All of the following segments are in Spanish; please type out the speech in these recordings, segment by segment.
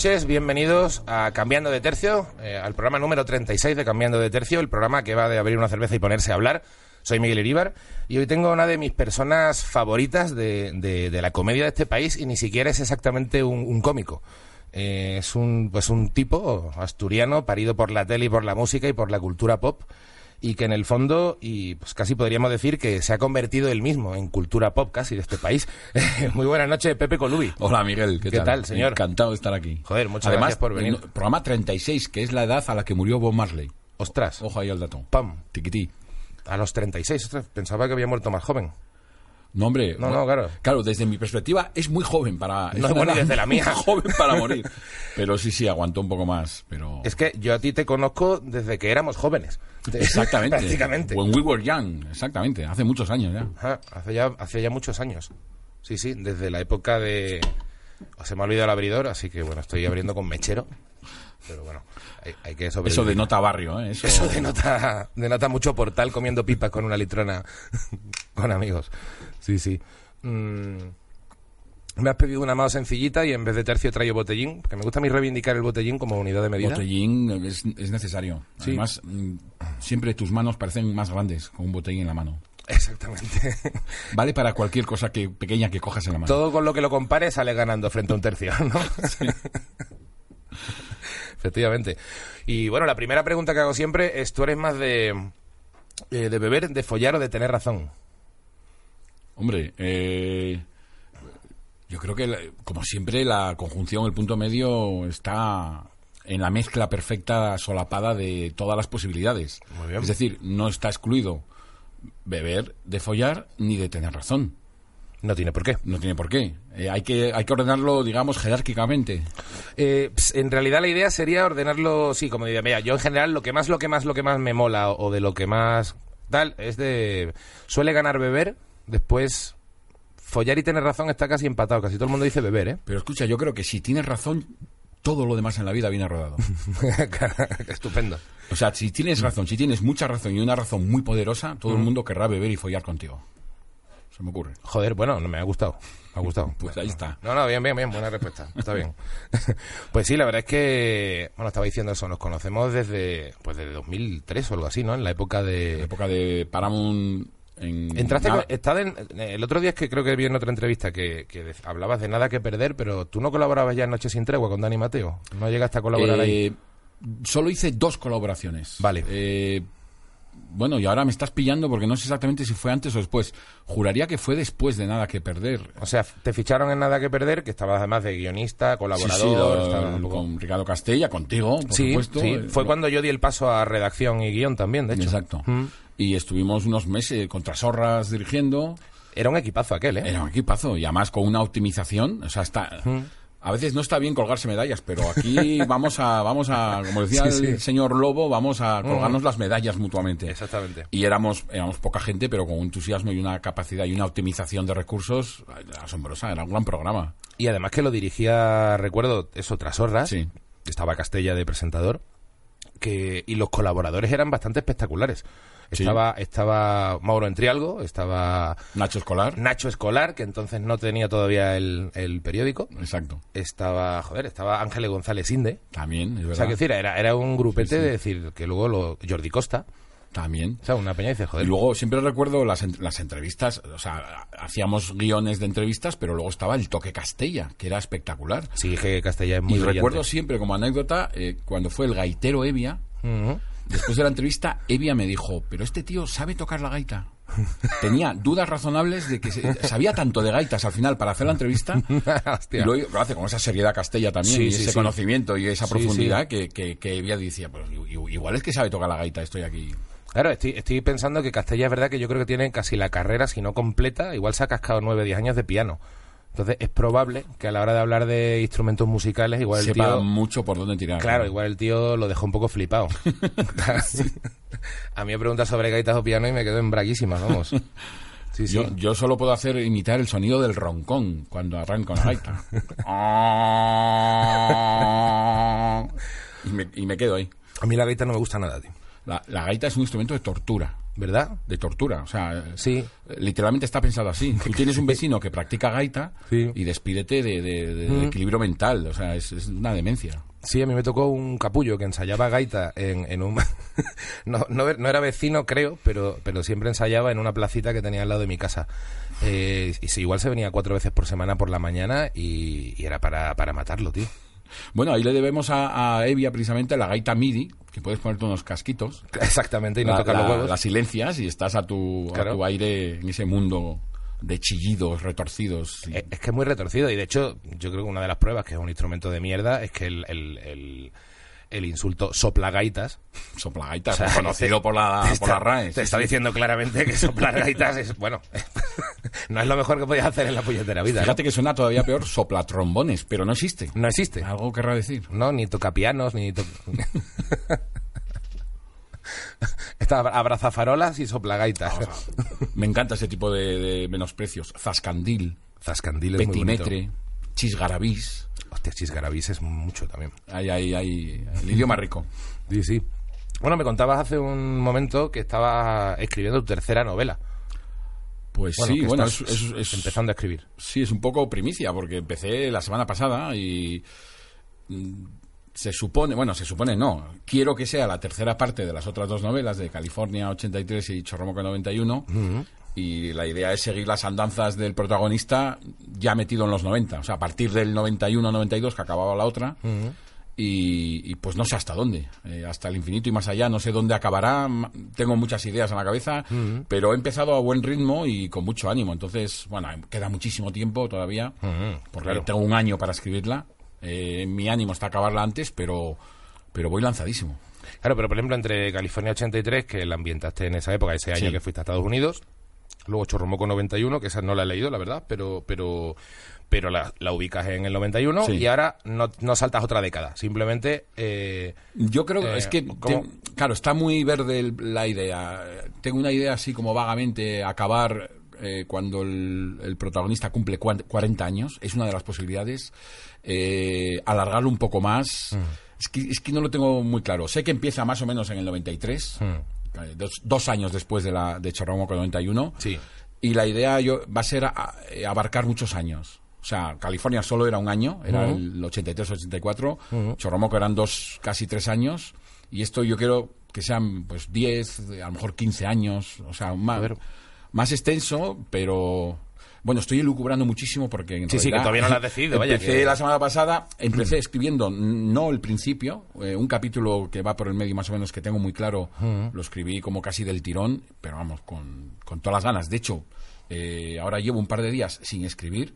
Noches, bienvenidos a Cambiando de Tercio, eh, al programa número 36 de Cambiando de Tercio, el programa que va de abrir una cerveza y ponerse a hablar. Soy Miguel Iríbar y hoy tengo una de mis personas favoritas de, de- la comedia de este país y ni siquiera es exactamente un, un cómico. Eh, es un, pues un tipo asturiano parido por la tele y por la música y por la cultura pop y que en el fondo, y pues casi podríamos decir que se ha convertido él mismo en cultura pop casi de este país. Muy buenas noches, Pepe Colubi. Hola Miguel, ¿qué, ¿Qué tal, señor? Encantado de estar aquí. Joder, muchas Además, gracias por venir. en- Programa 36, que es la edad a la que murió Bob Marley. Ostras, Ojo ahí al dato. pam, Tiquití. a los 36, ostras, pensaba que había muerto más joven. No, hombre. No, no, claro. Claro, desde mi perspectiva es muy joven para... No, bueno, desde la mía. joven para morir. Pero sí, sí, aguantó un poco más, pero... Es que yo a ti te conozco desde que éramos jóvenes. Exactamente. Prácticamente. When we were young, exactamente. Hace muchos años ya. Ajá, hace, ya, hace ya muchos años. Sí, sí, desde la época de... Se me ha olvidado el abridor, así que bueno, estoy abriendo con mechero. Pero bueno, hay, hay que sobrevivir. Eso denota barrio, ¿eh? Eso, Eso denota, denota mucho portal comiendo pipas con una litrona con amigos. Sí, sí. Mm, me has pedido una más sencillita y en vez de tercio traigo botellín, que me gusta a mí reivindicar el botellín como unidad de medida. Botellín es, es necesario. Sí. Además, mm, siempre tus manos parecen más grandes con un botellín en la mano. Exactamente. Vale para cualquier cosa que pequeña que cojas en la mano. Todo con lo que lo compares sale ganando frente a un tercio, ¿no? Efectivamente. Y bueno, la primera pregunta que hago siempre es, ¿tú eres más de, eh, de beber, de follar o de tener razón? Hombre, eh, yo creo que, la- como siempre, la conjunción, el punto medio está en la mezcla perfecta solapada de todas las posibilidades. Muy bien. Es decir, no está excluido beber de follar ni de tener razón. No tiene por qué. No tiene por qué. Eh, hay, que, hay que ordenarlo, digamos, jerárquicamente. Eh, en realidad la idea sería ordenarlo, sí, como diría, mira, yo en general lo que más, lo que más, lo que más me mola o, o de lo que más tal es de suele ganar beber, después follar y tener razón está casi empatado, casi todo el mundo dice beber, ¿eh? Pero escucha, yo creo que si tienes razón, todo lo demás en la vida viene rodado. Estupendo. O sea, si tienes razón, si tienes mucha razón y una razón muy poderosa, todo Mm. el mundo querrá beber y follar contigo. Se me ocurre. Joder, bueno, no me ha gustado. Me ha gustado. Pues ahí está. No, no, bien, bien, bien, buena respuesta. Está bien. pues sí, la verdad es que, bueno, estaba diciendo eso, nos conocemos desde, pues desde 2003 o algo así, ¿no? En la época En la de... época de Paramount en... Entraste, nada- con- estaba en- el otro día es que creo que vi en otra entrevista que, que de- hablabas de nada que perder, pero tú no colaborabas ya en Noche sin Tregua con Dani Mateo. No llegaste a colaborar ahí. Eh, Solo hice dos colaboraciones. Vale. Eh, bueno, y ahora me estás pillando porque no sé exactamente si fue antes o después. Juraría que fue después de Nada que Perder. O sea, te ficharon en Nada que perder, que estabas además de guionista, colaborador. sí, lo- poco- con Ricardo Castella, contigo, por Sí, supuesto. sí, Eh, fue lo- cuando yo di el paso a redacción y guion también, de hecho. Exacto. Mm. Y estuvimos unos meses contra Sorras dirigiendo. Era un equipazo aquel, ¿eh? Era un equipazo y además con una optimización, o sea, está a veces no está bien colgarse medallas, pero aquí vamos a vamos a como decía Sí, el sí. señor Lobo, vamos a colgarnos las medallas mutuamente. Exactamente. Y éramos éramos poca gente, pero con un entusiasmo y una capacidad y una optimización de recursos asombrosa, era un gran programa. Y además que lo dirigía, recuerdo, eso, tras horas. Sí. Estaba Castella de presentador. Que, y los colaboradores eran bastante espectaculares. Sí. Estaba, estaba Mauro Entrialgo, estaba Nacho Escolar. Nacho Escolar, que entonces no tenía todavía el, el periódico. Exacto. Estaba, joder, estaba Ángeles González Inde. También, es O verdad. sea, que decir, era, era un grupete Sí, sí. de decir que luego lo, Jordi Costa. También. O sea, una peña dice, Y joder. luego siempre recuerdo las, las entrevistas, o sea, hacíamos guiones de entrevistas, pero luego estaba el toque Castella, que era espectacular. Sí, que Castella es muy y brillante. recuerdo siempre como anécdota, eh, cuando fue el gaitero Evia, Ujú. Después de la entrevista, Evia me dijo, pero este tío sabe tocar la gaita. tenía dudas razonables de que se- sabía tanto de gaitas al final para hacer la entrevista y lo, lo hace con esa seriedad castella también Sí, y sí, ese sí. conocimiento y esa profundidad que, que, que ella decía pues igual es que sabe tocar la gaita estoy aquí Claro, estoy, estoy pensando que Castella es verdad que yo creo que tiene casi la carrera, si no completa, igual se ha cascado 9 10 años de piano. Entonces es probable que a la hora de hablar de instrumentos musicales, igual el tío... mucho por dónde tirar Claro, igual el tío lo dejó un poco flipado. a mí me pregunta sobre gaitas o piano y me quedo en braguísimas, vamos. Sí, sí. Yo, yo solo puedo hacer imitar el sonido del roncón cuando arranco la gaita. y, me, y me quedo ahí. A mí la gaita no me gusta nada, tío. La, la gaita es un instrumento de tortura. ¿Verdad? De tortura. O sea, Sí. literalmente está pensado así. Tú tienes un vecino que practica gaita Sí. y despídete de, de- de- de equilibrio mental. O sea, es, es una demencia. Sí, a mí me tocó un capullo que ensayaba gaita en, en un... no, no, no era vecino, creo, pero, pero siempre ensayaba en una placita que tenía al lado de mi casa. Eh, y sí, igual se venía cuatro veces por semana por la mañana y, y era para, para matarlo, tío. Bueno, ahí le debemos a, a Evia precisamente la gaita MIDI, que puedes ponerte unos casquitos. Exactamente, y no la, tocar los huevos. la silencias y estás a tu, a tu aire en ese mundo de chillidos retorcidos. Es que es muy retorcido y de hecho yo creo que una de las pruebas que es un instrumento de mierda es que el, el, el, el insulto soplagaitas Soplagaitas, o sea, conocido te- por la, por está- la RAE. Te sí, está sí. diciendo claramente que soplagaitas es, bueno, no es lo mejor que podías hacer en la puñetera vida. ¿no? Fíjate que suena todavía peor soplatrombones, pero no existe. No existe. Algo querrá decir. No, ni tocapianos, ni to... Está abrazafarolas y soplagaitas. Me encanta ese tipo de, de menosprecios. Zascandil, Zascandil es muy bonito. petimetre, chisgarabís. Hostia, chisgarabís es mucho también. Ahí, ahí, ahí. El idioma rico. Sí, sí. Bueno, me contabas hace un momento que estabas escribiendo tu tercera novela. Pues Bueno, sí, bueno, estás es, es- es- empezando a escribir. sí, es un poco primicia, porque empecé la semana pasada y mm, se supone, bueno, se supone no, quiero que sea la tercera parte de las otras dos novelas de California 83 y Chorromoco 91. Y la idea es seguir las andanzas del protagonista ya metido en los 90, o sea, a partir del 91-92 que acababa la otra. Y, y, pues no sé hasta dónde, eh, hasta el infinito y más allá, no sé dónde acabará, tengo muchas ideas en la cabeza, pero he empezado a buen ritmo y con mucho ánimo, entonces, bueno, queda muchísimo tiempo todavía, porque claro. tengo un año para escribirla, eh, mi ánimo está acabarla antes, pero, pero voy lanzadísimo. Claro, pero por ejemplo, entre California 83, que la ambientaste en esa época, ese año Sí. que fuiste a Estados Unidos, luego Chorromoco 91, que esa no la he leído, la verdad, pero pero pero la, la ubicas en el 91 Sí. y ahora no, no saltas otra década, simplemente... eh, Yo creo que Eh, es que, te- claro, está muy verde el- la idea. Tengo una idea así como vagamente acabar eh, cuando el, el protagonista cumple cuan- 40 años, es una de las posibilidades. Eh, alargarlo un poco más. Es, que, es que no lo tengo muy claro. Sé que empieza más o menos en el 93, eh, dos, dos años después de, la, de Chorromoco 91. Sí. Y la idea yo, va a ser a- eh, abarcar muchos años. O sea, California solo era un año, era Ujú. el 83-84. Chorromoco eran dos, casi tres años. Y esto yo quiero que sean pues 10, a lo mejor 15 años. O sea, más, más extenso, pero... Bueno, estoy elucubrando muchísimo porque en Sí, sí, que realidad todavía no lo has decidido, vaya, Empecé que- la semana pasada, empecé escribiendo, no el principio, eh, un capítulo que va por el medio más o menos que tengo muy claro, lo escribí como casi del tirón, pero vamos, con, con todas las ganas. De hecho, eh, ahora llevo un par de días sin escribir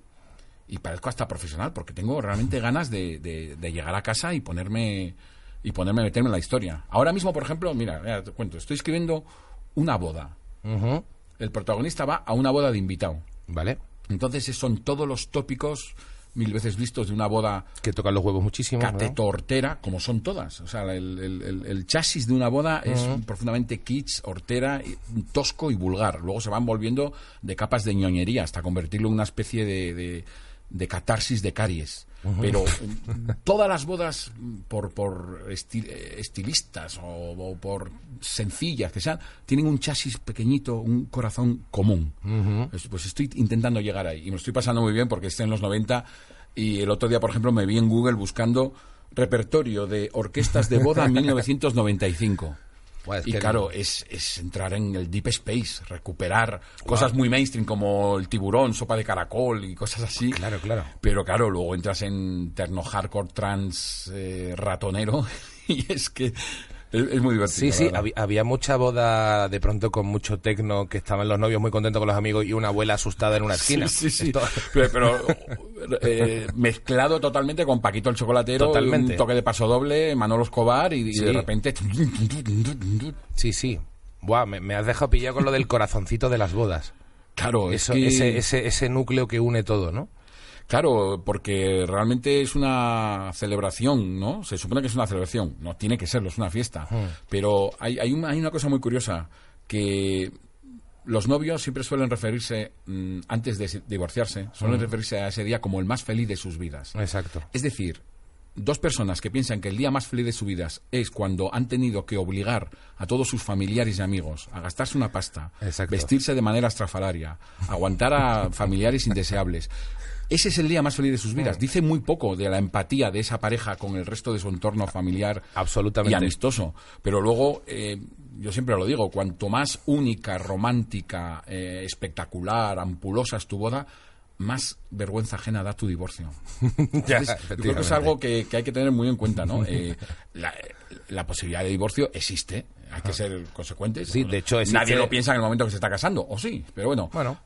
y parezco hasta profesional porque tengo realmente ganas de, de- de llegar a casa y ponerme y ponerme a meterme en la historia. Ahora mismo, por ejemplo, mira, mira, te cuento, estoy escribiendo una boda. El protagonista va a una boda de invitado. ¿Vale? Entonces son todos los tópicos mil veces vistos de una boda Que tocan los huevos muchísimo. ¿no? cateto-hortera, como son todas. O sea, el, el- el- el chasis de una boda es profundamente kitsch, hortera, tosco y vulgar. Luego se van volviendo de capas de ñoñería hasta convertirlo en una especie de, de- de catarsis de caries. Pero todas las bodas, por, por esti- eh, estilistas o, o por sencillas que sean, tienen un chasis pequeñito, un corazón común. Es- Pues estoy intentando llegar ahí. Y me lo estoy pasando muy bien porque estoy en los 90 y el otro día, por ejemplo, me vi en Google buscando repertorio de orquestas de boda 1995. Buah, es y que- claro, es, es entrar en el deep space, recuperar cosas muy mainstream como el tiburón, sopa de caracol y cosas así. Claro, claro. Pero claro, luego entras en terno hardcore trans eh, ratonero y es que Es, muy divertido. Sí, sí, había, mucha boda de pronto con mucho tecno, que estaban los novios muy contentos con los amigos y una abuela asustada en una esquina. Sí, sí, sí. Pero, eh, mezclado totalmente con Paquito el Chocolatero, un toque de paso doble, Manolo Escobar y, de repente... Sí, sí. Buah, me, has dejado pillado con lo del corazoncito de las bodas. Claro, Eso, ese, ese, ese núcleo que une todo, ¿no? Claro, porque realmente es una celebración, ¿no? Se supone que es una celebración, no tiene que serlo, es una fiesta. Pero hay, hay, una, hay una cosa muy curiosa, que los novios siempre suelen referirse, mm, antes de divorciarse, suelen referirse a ese día como el más feliz de sus vidas. Exacto. Es decir, dos personas que piensan que el día más feliz de sus vidas es cuando han tenido que obligar a todos sus familiares y amigos a gastarse una pasta, vestirse de manera estrafalaria, aguantar a familiares indeseables, ese es el día más feliz de sus vidas. Mm. Dice muy poco de la empatía de esa pareja con el resto de su entorno familiar Absolutamente. y amistoso. Pero luego, eh, yo siempre lo digo, cuanto más única, romántica, eh, espectacular, ampulosa es tu boda, más vergüenza ajena da tu divorcio. ya, creo que es algo que, hay que tener muy en cuenta, ¿no? Eh, la, posibilidad de divorcio existe, hay que ser consecuentes. Sí, de hecho Nadie lo piensa en el momento que se está casando, o sí, pero bueno. Bueno.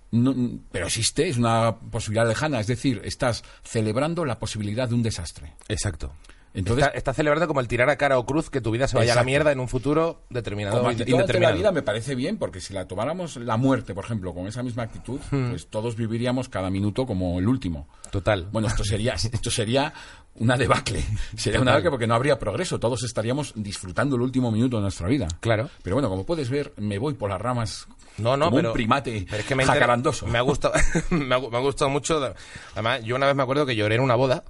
pero existe, es una posibilidad lejana, es decir, estás celebrando la posibilidad de un desastre. Exacto. Entonces, está, celebrando como el tirar a cara o cruz que tu vida se vaya a la mierda en un futuro determinado. Como actitud la vida me parece bien, porque si la tomáramos la muerte, por ejemplo, con esa misma actitud, hmm. pues todos viviríamos cada minuto como el último. Total. Bueno, esto sería, esto sería una debacle. Sería una debacle porque no habría progreso. Todos estaríamos disfrutando el último minuto de nuestra vida. Claro. Pero bueno, como puedes ver, me voy por las ramas no, no, como un primate pero es que me jacarandoso. Me ha gustado, me ha gustado mucho. Además, yo una vez me acuerdo que lloré en una boda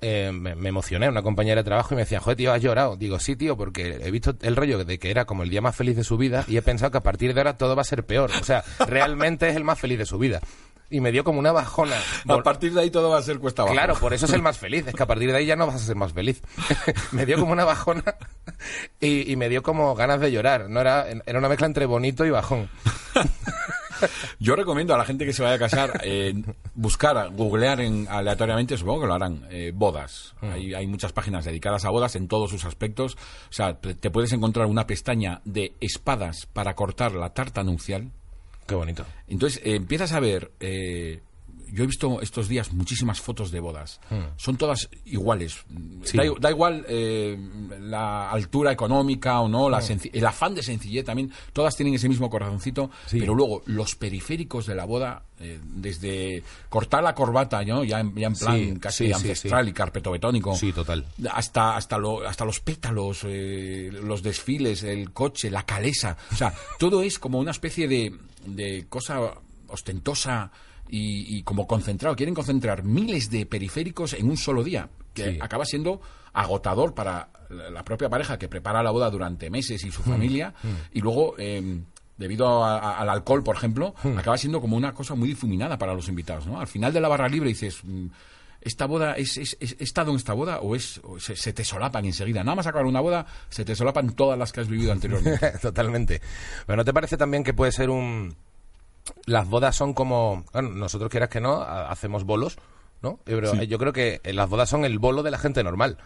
eh, me, emocioné, una compañera de trabajo y me decía, joder, tío, has llorado. Digo, sí, tío, porque he visto el rollo de que era como el día más feliz de su vida y he pensado que a partir de ahora todo va a ser peor. O sea, realmente es el más feliz de su vida. Y me dio como una bajona. A partir de ahí todo va a ser cuesta abajo. Claro, por eso es el más feliz. Es que a partir de ahí ya no vas a ser más feliz. me dio como una bajona y, y, me dio como ganas de llorar. No era, era una mezcla entre bonito y bajón. Yo recomiendo a la gente que se vaya a casar eh, buscar, googlear en, aleatoriamente, supongo que lo harán, eh, bodas. Mm. Hay, hay, muchas páginas dedicadas a bodas en todos sus aspectos. O sea, te puedes encontrar una pestaña de espadas para cortar la tarta nupcial. Qué bonito. Entonces eh, empiezas a ver yo he visto estos días muchísimas fotos de bodas. Hmm. Son todas iguales. Da, igual eh, la altura económica o no, la hmm. el afán de sencillez también. Todas tienen ese mismo corazoncito. Pero luego, los periféricos de la boda, eh, desde cortar la corbata, ¿no? ya, en, plan casi ancestral y carpetobetónico. Sí, total. Hasta, hasta, lo, hasta los pétalos, eh, los desfiles, el coche, la calesa. O sea, todo es como una especie de, de cosa ostentosa y, como concentrado, quieren concentrar miles de periféricos en un solo día, que acaba siendo agotador para la propia pareja que prepara la boda durante meses y su mm, familia, mm. y luego... Em, debido al alcohol, por ejemplo, mm. acaba siendo como una cosa muy difuminada para los invitados. ¿no? Al final de la barra libre dices, esta boda es, es, estado en esta boda o es se, te solapan enseguida nada más acabar una boda se te solapan todas las que has vivido anteriormente totalmente pero no te parece también que puede ser un las bodas son como, bueno, nosotros quieras que no, hacemos bolos, ¿no? Pero yo creo que las bodas son el bolo de la gente normal.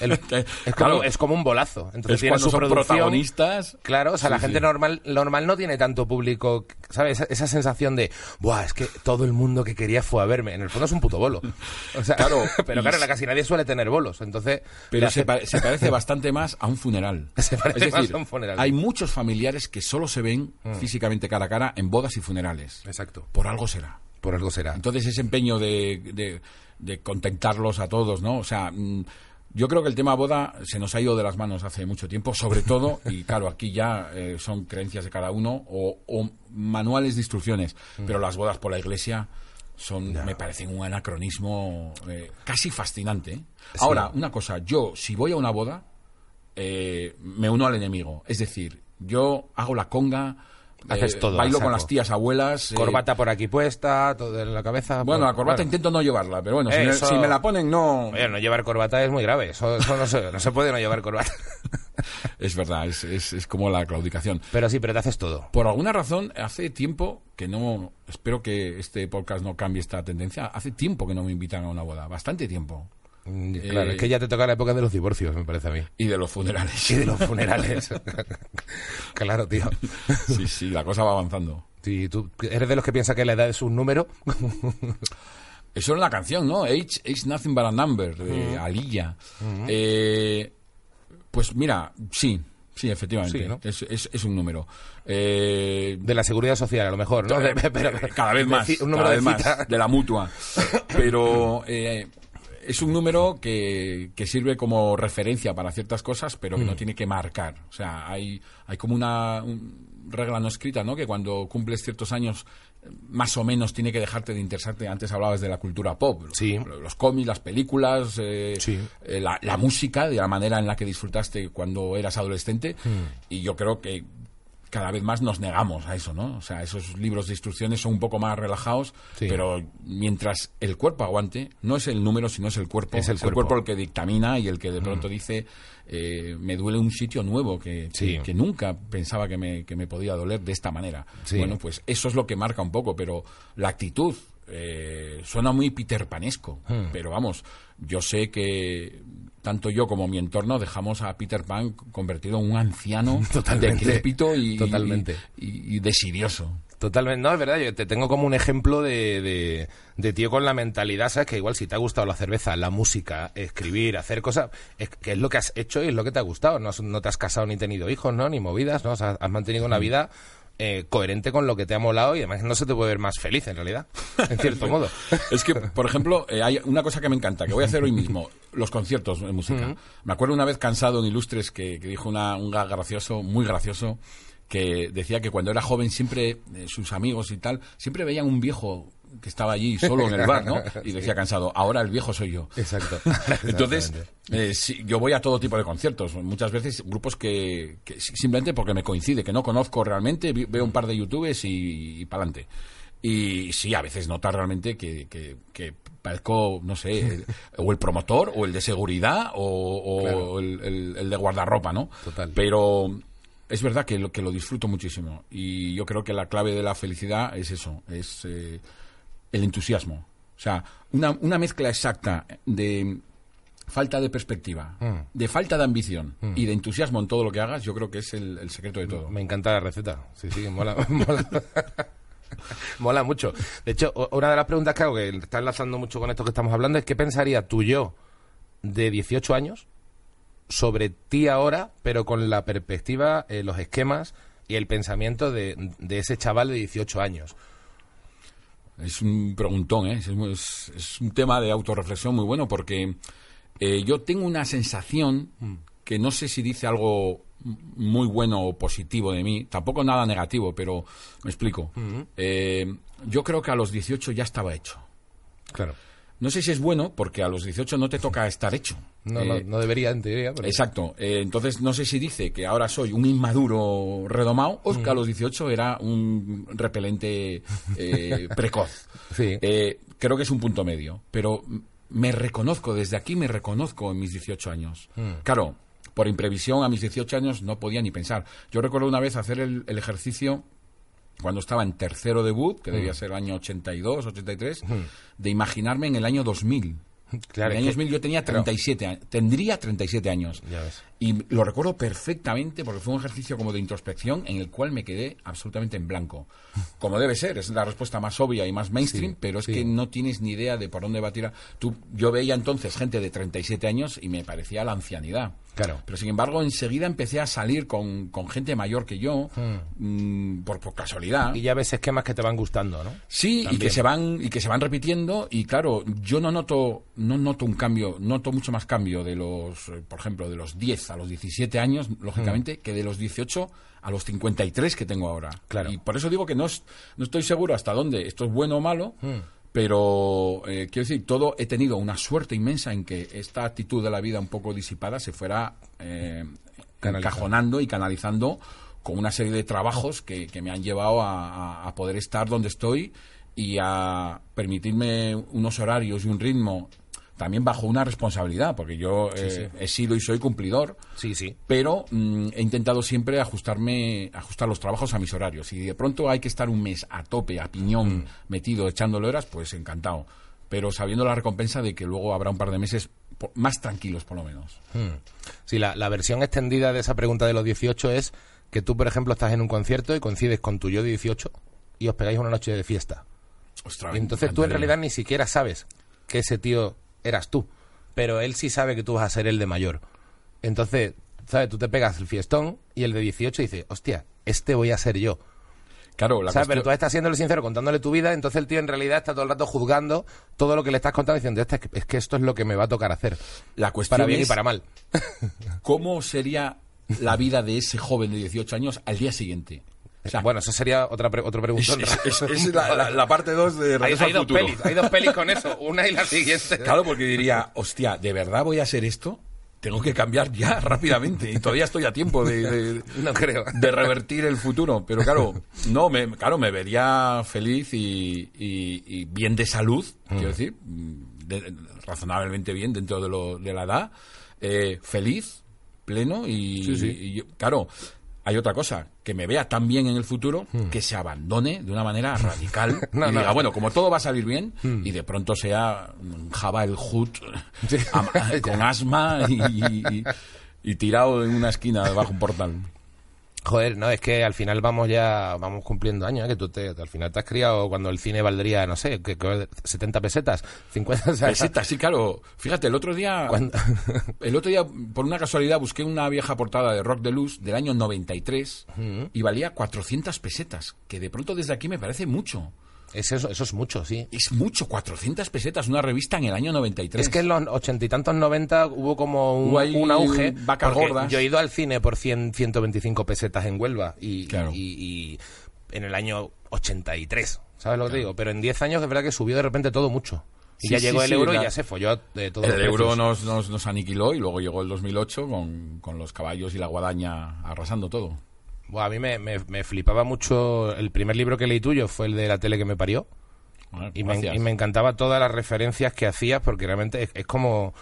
Es, como, es, como, un bolazo. Entonces tiene su son protagonistas. Claro, o sea, la gente normal normal no tiene tanto público, ¿sabes? Esa, sensación de, ¡buah! Es que todo el mundo que quería fue a verme. En el fondo es un puto bolo. O sea, claro, pero claro, casi nadie suele tener bolos. Entonces. Pero se, parece bastante más a un funeral. Se parece más a un funeral. Hay muchos familiares que solo se ven mm. físicamente cara a cara en bodas y funerales. Exacto. Por algo será. Por algo será. Entonces ese empeño de, de, de contentarlos a todos, ¿no? O sea, mm, yo creo que el tema boda se nos ha ido de las manos hace mucho tiempo, sobre todo, y claro, aquí ya eh, son creencias de cada uno o, manuales de instrucciones, mm. pero las bodas por la iglesia son, me parecen un anacronismo eh, casi fascinante. ¿eh? Ahora, una cosa, yo si voy a una boda, me uno al enemigo, es decir, yo hago la conga, Haces eh, todo. Bailo con las tías abuelas. Eh, corbata por aquí puesta, todo en la cabeza. Bueno, la corbata intento no llevarla, pero bueno, si, me, la ponen, no. Oye, no llevar corbata es muy grave. Eso, no, se, no, se, puede no llevar corbata. es verdad, es, es, como la claudicación. Pero sí, pero te haces todo. Por alguna razón, hace tiempo que no. Espero que este podcast no cambie esta tendencia. Hace tiempo que no me invitan a una boda, bastante tiempo. Mm, Claro, Eh, es que ya te toca la época de los divorcios, me parece a mí. Y de los funerales. Y de los funerales. claro, tío. Sí, sí, la cosa va avanzando. Si tú eres de los que piensa que la edad es un número, Eso es la canción, ¿no? Age is nothing but a number, de Alilla. Eh, pues mira, sí, sí, efectivamente. Sí, ¿no? es, es- es un número. Eh, de la seguridad social, a lo mejor, ¿no? De- pero- cada vez más, de- un número cada de vez más, de la mutua. Pero eh, es un número que, que sirve como referencia para ciertas cosas, pero que Mm. no tiene que marcar. O sea, hay, hay como una un- regla no escrita, ¿no? Que cuando cumples ciertos años, más o menos tiene que dejarte de interesarte. Antes hablabas de la cultura pop, Sí. los cómics, las películas, eh, Sí. eh, la, la música, de la manera en la que disfrutaste cuando eras adolescente. Hmm. Y yo creo que cada vez más nos negamos a eso, ¿no? O sea, esos libros de instrucciones son un poco más relajados, Sí. pero mientras el cuerpo aguante, no es el número, sino es el cuerpo. Es el cuerpo. El que dictamina y el que de pronto dice, eh, me duele un sitio nuevo que, que- Sí. que nunca pensaba que me, que me podía doler de esta manera. Sí. Bueno, pues eso es lo que marca un poco, pero la actitud eh, suena muy Peter Panesco, Hmm. pero vamos, yo sé que tanto yo como mi entorno dejamos a Peter Pan convertido en un anciano Totalmente. decrépito y, Totalmente. y, y desidioso. Totalmente, no, es verdad, yo te tengo como un ejemplo de, de, de tío con la mentalidad, ¿sabes? Que igual si te ha gustado la cerveza, la música, escribir, hacer cosas, es que es lo que has hecho y es lo que te ha gustado. No, has- no te has casado ni tenido hijos, ¿no? Ni movidas, ¿no? O sea, has mantenido Mm. una vida eh, coherente con lo que te ha molado y además no se te puede ver más feliz, en realidad, en cierto modo. Es que, por ejemplo, eh, hay una cosa que me encanta, que voy a hacer hoy mismo, los conciertos de música. Me acuerdo una vez cansado en Ilustres que, que dijo una, un gracioso, muy gracioso, que decía que cuando era joven siempre eh, sus amigos y tal, siempre veían un viejo que estaba allí solo en el bar, ¿no? Y decía cansado, ahora el viejo soy yo. Exacto. Entonces, eh, sí, yo voy a todo tipo de conciertos. Muchas veces grupos que, que si- simplemente porque me coincide, que no conozco realmente, veo un par de youtubers y, para adelante. Y sí, a veces notas realmente que, que, que parezco, no sé, o el promotor, o el de seguridad, o, o Claro. el, el- el de guardarropa, ¿no? Total. Pero es verdad que lo, que lo disfruto muchísimo. Y yo creo que la clave de la felicidad es eso, es eh, el entusiasmo. O sea, una, una mezcla exacta de falta de perspectiva, Mm. de falta de ambición y de entusiasmo en todo lo que hagas, yo creo que es el, el secreto de todo. Me encanta la receta. Sí, sí, mola. mola. Mola mucho. De hecho, una de las preguntas que hago, que está enlazando mucho con esto que estamos hablando, es ¿qué pensaría tu yo de 18 años sobre ti ahora, pero con la perspectiva, eh, los esquemas y el pensamiento de, de ese chaval de 18 años? Es un preguntón, ¿eh? es, un tema de autorreflexión muy bueno porque eh, yo tengo una sensación que no sé si dice algo muy bueno o positivo de mí, tampoco nada negativo, pero me explico. Eh, yo creo que a los 18 ya estaba hecho. Claro. No sé si es bueno porque a los 18 no te toca estar hecho. No, Eh, no, no debería, en teoría, pero- Exacto. Eh, entonces, no sé si dice que ahora soy un inmaduro redomado o que a los 18 era un repelente eh, precoz. Sí. Creo que es un punto medio. Pero me reconozco, desde aquí me reconozco en mis 18 años. Claro, por imprevisión a mis 18 años no podía ni pensar. Yo recuerdo una vez hacer el, el ejercicio cuando estaba en tercero debut, que debía ser el año 82, 83, de imaginarme en el año 2000. Claro, en el año que- 2000 yo tenía 37 años, tendría 37 años. Ya ves. Y lo recuerdo perfectamente porque fue un ejercicio como de introspección en el cual me quedé absolutamente en blanco. Como debe ser, es la respuesta más obvia y más mainstream, Sí, pero es sí. que no tienes ni idea de por dónde va a tirar. Tú, yo veía entonces gente de 37 años y me parecía la ancianidad. Claro. Pero sin embargo, enseguida empecé a salir con, con gente mayor que yo, mm, por, por casualidad. Y ya ves esquemas que te van gustando, ¿no? Sí, y que se van y que se van repitiendo y claro, yo no noto no noto un cambio, noto mucho más cambio de los, eh, por ejemplo, de los 10 a los 17 años, lógicamente, que de los 18 a los 53 que tengo ahora. Claro. Y por eso digo que no, es- no estoy seguro hasta dónde esto es bueno o malo, pero eh, quiero decir, todo he tenido una suerte inmensa en que esta actitud de la vida un poco disipada se fuera eh, encajonando y canalizando con una serie de trabajos que, que me han llevado a, a- a poder estar donde estoy y a permitirme unos horarios y un ritmo también bajo una responsabilidad, porque yo eh, he sido y soy cumplidor, Sí, sí. pero mm, he intentado siempre ajustarme, ajustar los trabajos a mis horarios. Si de pronto hay que estar un mes a tope, a piñón, metido, echándole horas, pues encantado. Pero sabiendo la recompensa de que luego habrá un par de meses más tranquilos, por lo menos. Hmm. Sí, la, la versión extendida de esa pregunta de los 18 es que tú, por ejemplo, estás en un concierto y coincides con tu yo de 18 y os pegáis una noche de fiesta. Ostras, Y entonces tú en realidad ni siquiera sabes que ese tío eras tú, pero él sí sabe que tú vas a ser el de mayor. Entonces, ¿sabes? Tú te pegas el fiestón y el de 18 dice, hostia, este voy a ser yo. Claro, la ¿Sabes? Pero cuestión- tú estás siendo sincero contándole tu vida, entonces el tío en realidad está todo el rato juzgando todo lo que le estás contando diciendo, "Este es que- es que esto es lo que me va a tocar hacer. la cuestión Para bien y para mal. cómo sería la vida de ese joven de 18 años al día siguiente. O sea, bueno, eso sería otra pre- otro es, preguntón. es- es- es la, la- la parte 2 de hay, Regreso hay al dos Futuro. pelis, hay dos pelis con eso, una y la siguiente. Claro, porque diría, hostia, ¿de verdad voy a hacer esto? Tengo que cambiar ya rápidamente y todavía estoy a tiempo de, de- No creo. de revertir el futuro. Pero claro, no, me, claro, me vería feliz y, y- y bien de salud, quiero decir, mm, de- razonablemente bien dentro de, lo, de la edad, eh, feliz, pleno y, Sí, sí. y claro. Hay otra cosa, que me vea tan bien en el futuro que se abandone de una manera radical No, y no. diga, bueno, como todo va a salir bien y de pronto sea Java el am- con asma y, y- y tirado en una esquina debajo de un portal. Joder, no, es que al final vamos ya, vamos cumpliendo años, ¿eh? que tú te, al final te has criado cuando el cine valdría, no sé, que, que 70 pesetas, 50, o sea, Peseta, sí, claro. Fíjate, el otro día, el otro día, por una casualidad, busqué una vieja portada de Rock de Luz del año 93 y valía 400 pesetas, que de pronto desde aquí me parece mucho. Es eso, eso es mucho, sí. Es mucho, 400 pesetas, una revista en el año 93. Es que en los ochenta y tantos, noventa hubo como un, un auge. vacas gordas. Yo he ido al cine por 100, 125 pesetas en Huelva y, Claro. y, y en el año 83, ¿sabes lo que te digo? Pero en 10 años es verdad que subió de repente todo mucho. Y Sí, ya sí, llegó el sí, euro y ya se folló de todo. El euro nos, nos, nos aniquiló y luego llegó el 2008 con, con los caballos y la guadaña arrasando todo. A mí me, me- me flipaba mucho. El primer libro que leí tuyo fue el de la tele que me parió. Bueno, Y me, gracias. y me encantaba todas las referencias que hacías porque realmente es, es como...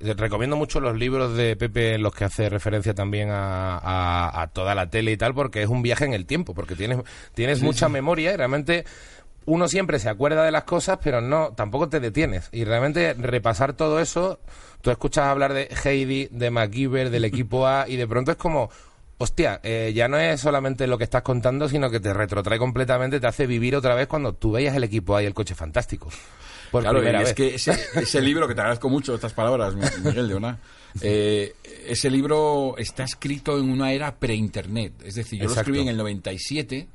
eh, Recomiendo mucho los libros de Pepe en los que hace referencia también a, a- a toda la tele y tal porque es un viaje en el tiempo, porque tienes, tienes mucha memoria y realmente uno siempre se acuerda de las cosas pero no tampoco te detienes y realmente repasar todo eso, tú escuchas hablar de Heidi, de MacGyver, del equipo A y de pronto es como... Hostia, eh, ya no es solamente lo que estás contando, sino que te retrotrae completamente, te hace vivir otra vez cuando tú veías el equipo A y el coche fantástico. Por claro, y primera es que ese, ese libro, que te agradezco mucho estas palabras, Mi- Miguel Leona, eh, ese libro está escrito en una era pre-internet. Es decir, yo lo escribí en el 97,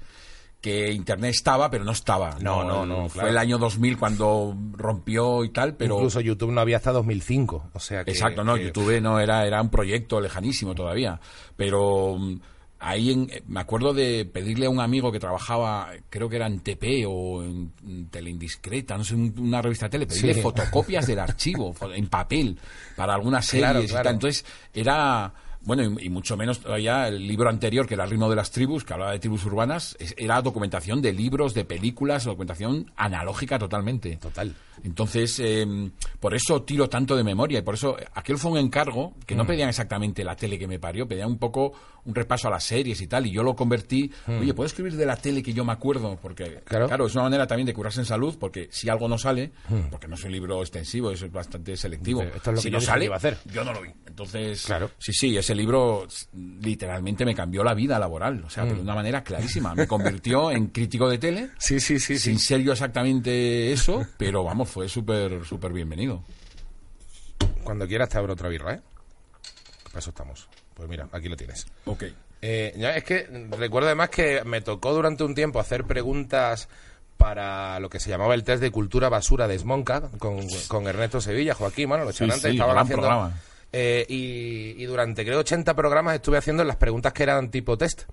que internet estaba, pero no estaba. No, no, no, Fue claro. el año 2000 cuando rompió y tal, pero... Incluso YouTube no había hasta 2005. O sea que, Exacto, no, que- YouTube no era, era un proyecto lejanísimo todavía. Pero mm, ahí en- eh, me acuerdo de pedirle a un amigo que trabajaba, creo que era en TP o en, en Teleindiscreta, no sé, un- una revista de tele, pedirle Sí. fotocopias del archivo, en papel, para algunas series Claro, y tal. Entonces era. Bueno, y, y mucho menos todavía el libro anterior, que era El ritmo de las tribus, que hablaba de tribus urbanas, es- era documentación de libros, de películas, documentación analógica totalmente. Total. Entonces, eh, por eso tiro tanto de memoria y por eso aquel fue un encargo que Mm. no pedían exactamente la tele que me parió, pedían un poco un repaso a las series y tal, y yo lo convertí, oye, ¿puedo escribir de la tele que yo me acuerdo? Porque, Mm. Claro. claro, es una manera también de curarse en salud, porque si algo no sale, Mm. porque no es un libro extensivo, es bastante selectivo. Esto es lo si que no yo sale, iba a hacer. yo no lo vi. Entonces, Claro. sí, sí, ese libro literalmente me cambió la vida laboral, o sea, Mm. de una manera clarísima. Me convirtió en crítico de tele, Sí, sí, sí, sin ser yo exactamente eso, pero vamos, fue súper súper bienvenido. Cuando quieras te abro otra birra, ¿eh? Para eso estamos. Pues mira, aquí lo tienes. Ok. Eh, es que recuerdo además que me tocó durante un tiempo hacer preguntas para lo que se llamaba el test de cultura basura de Smonca con, con Ernesto Sevilla, Joaquín, bueno, los Sí, sí, estaban haciendo... Eh, y, y durante creo 80 programas estuve haciendo las preguntas que eran tipo test.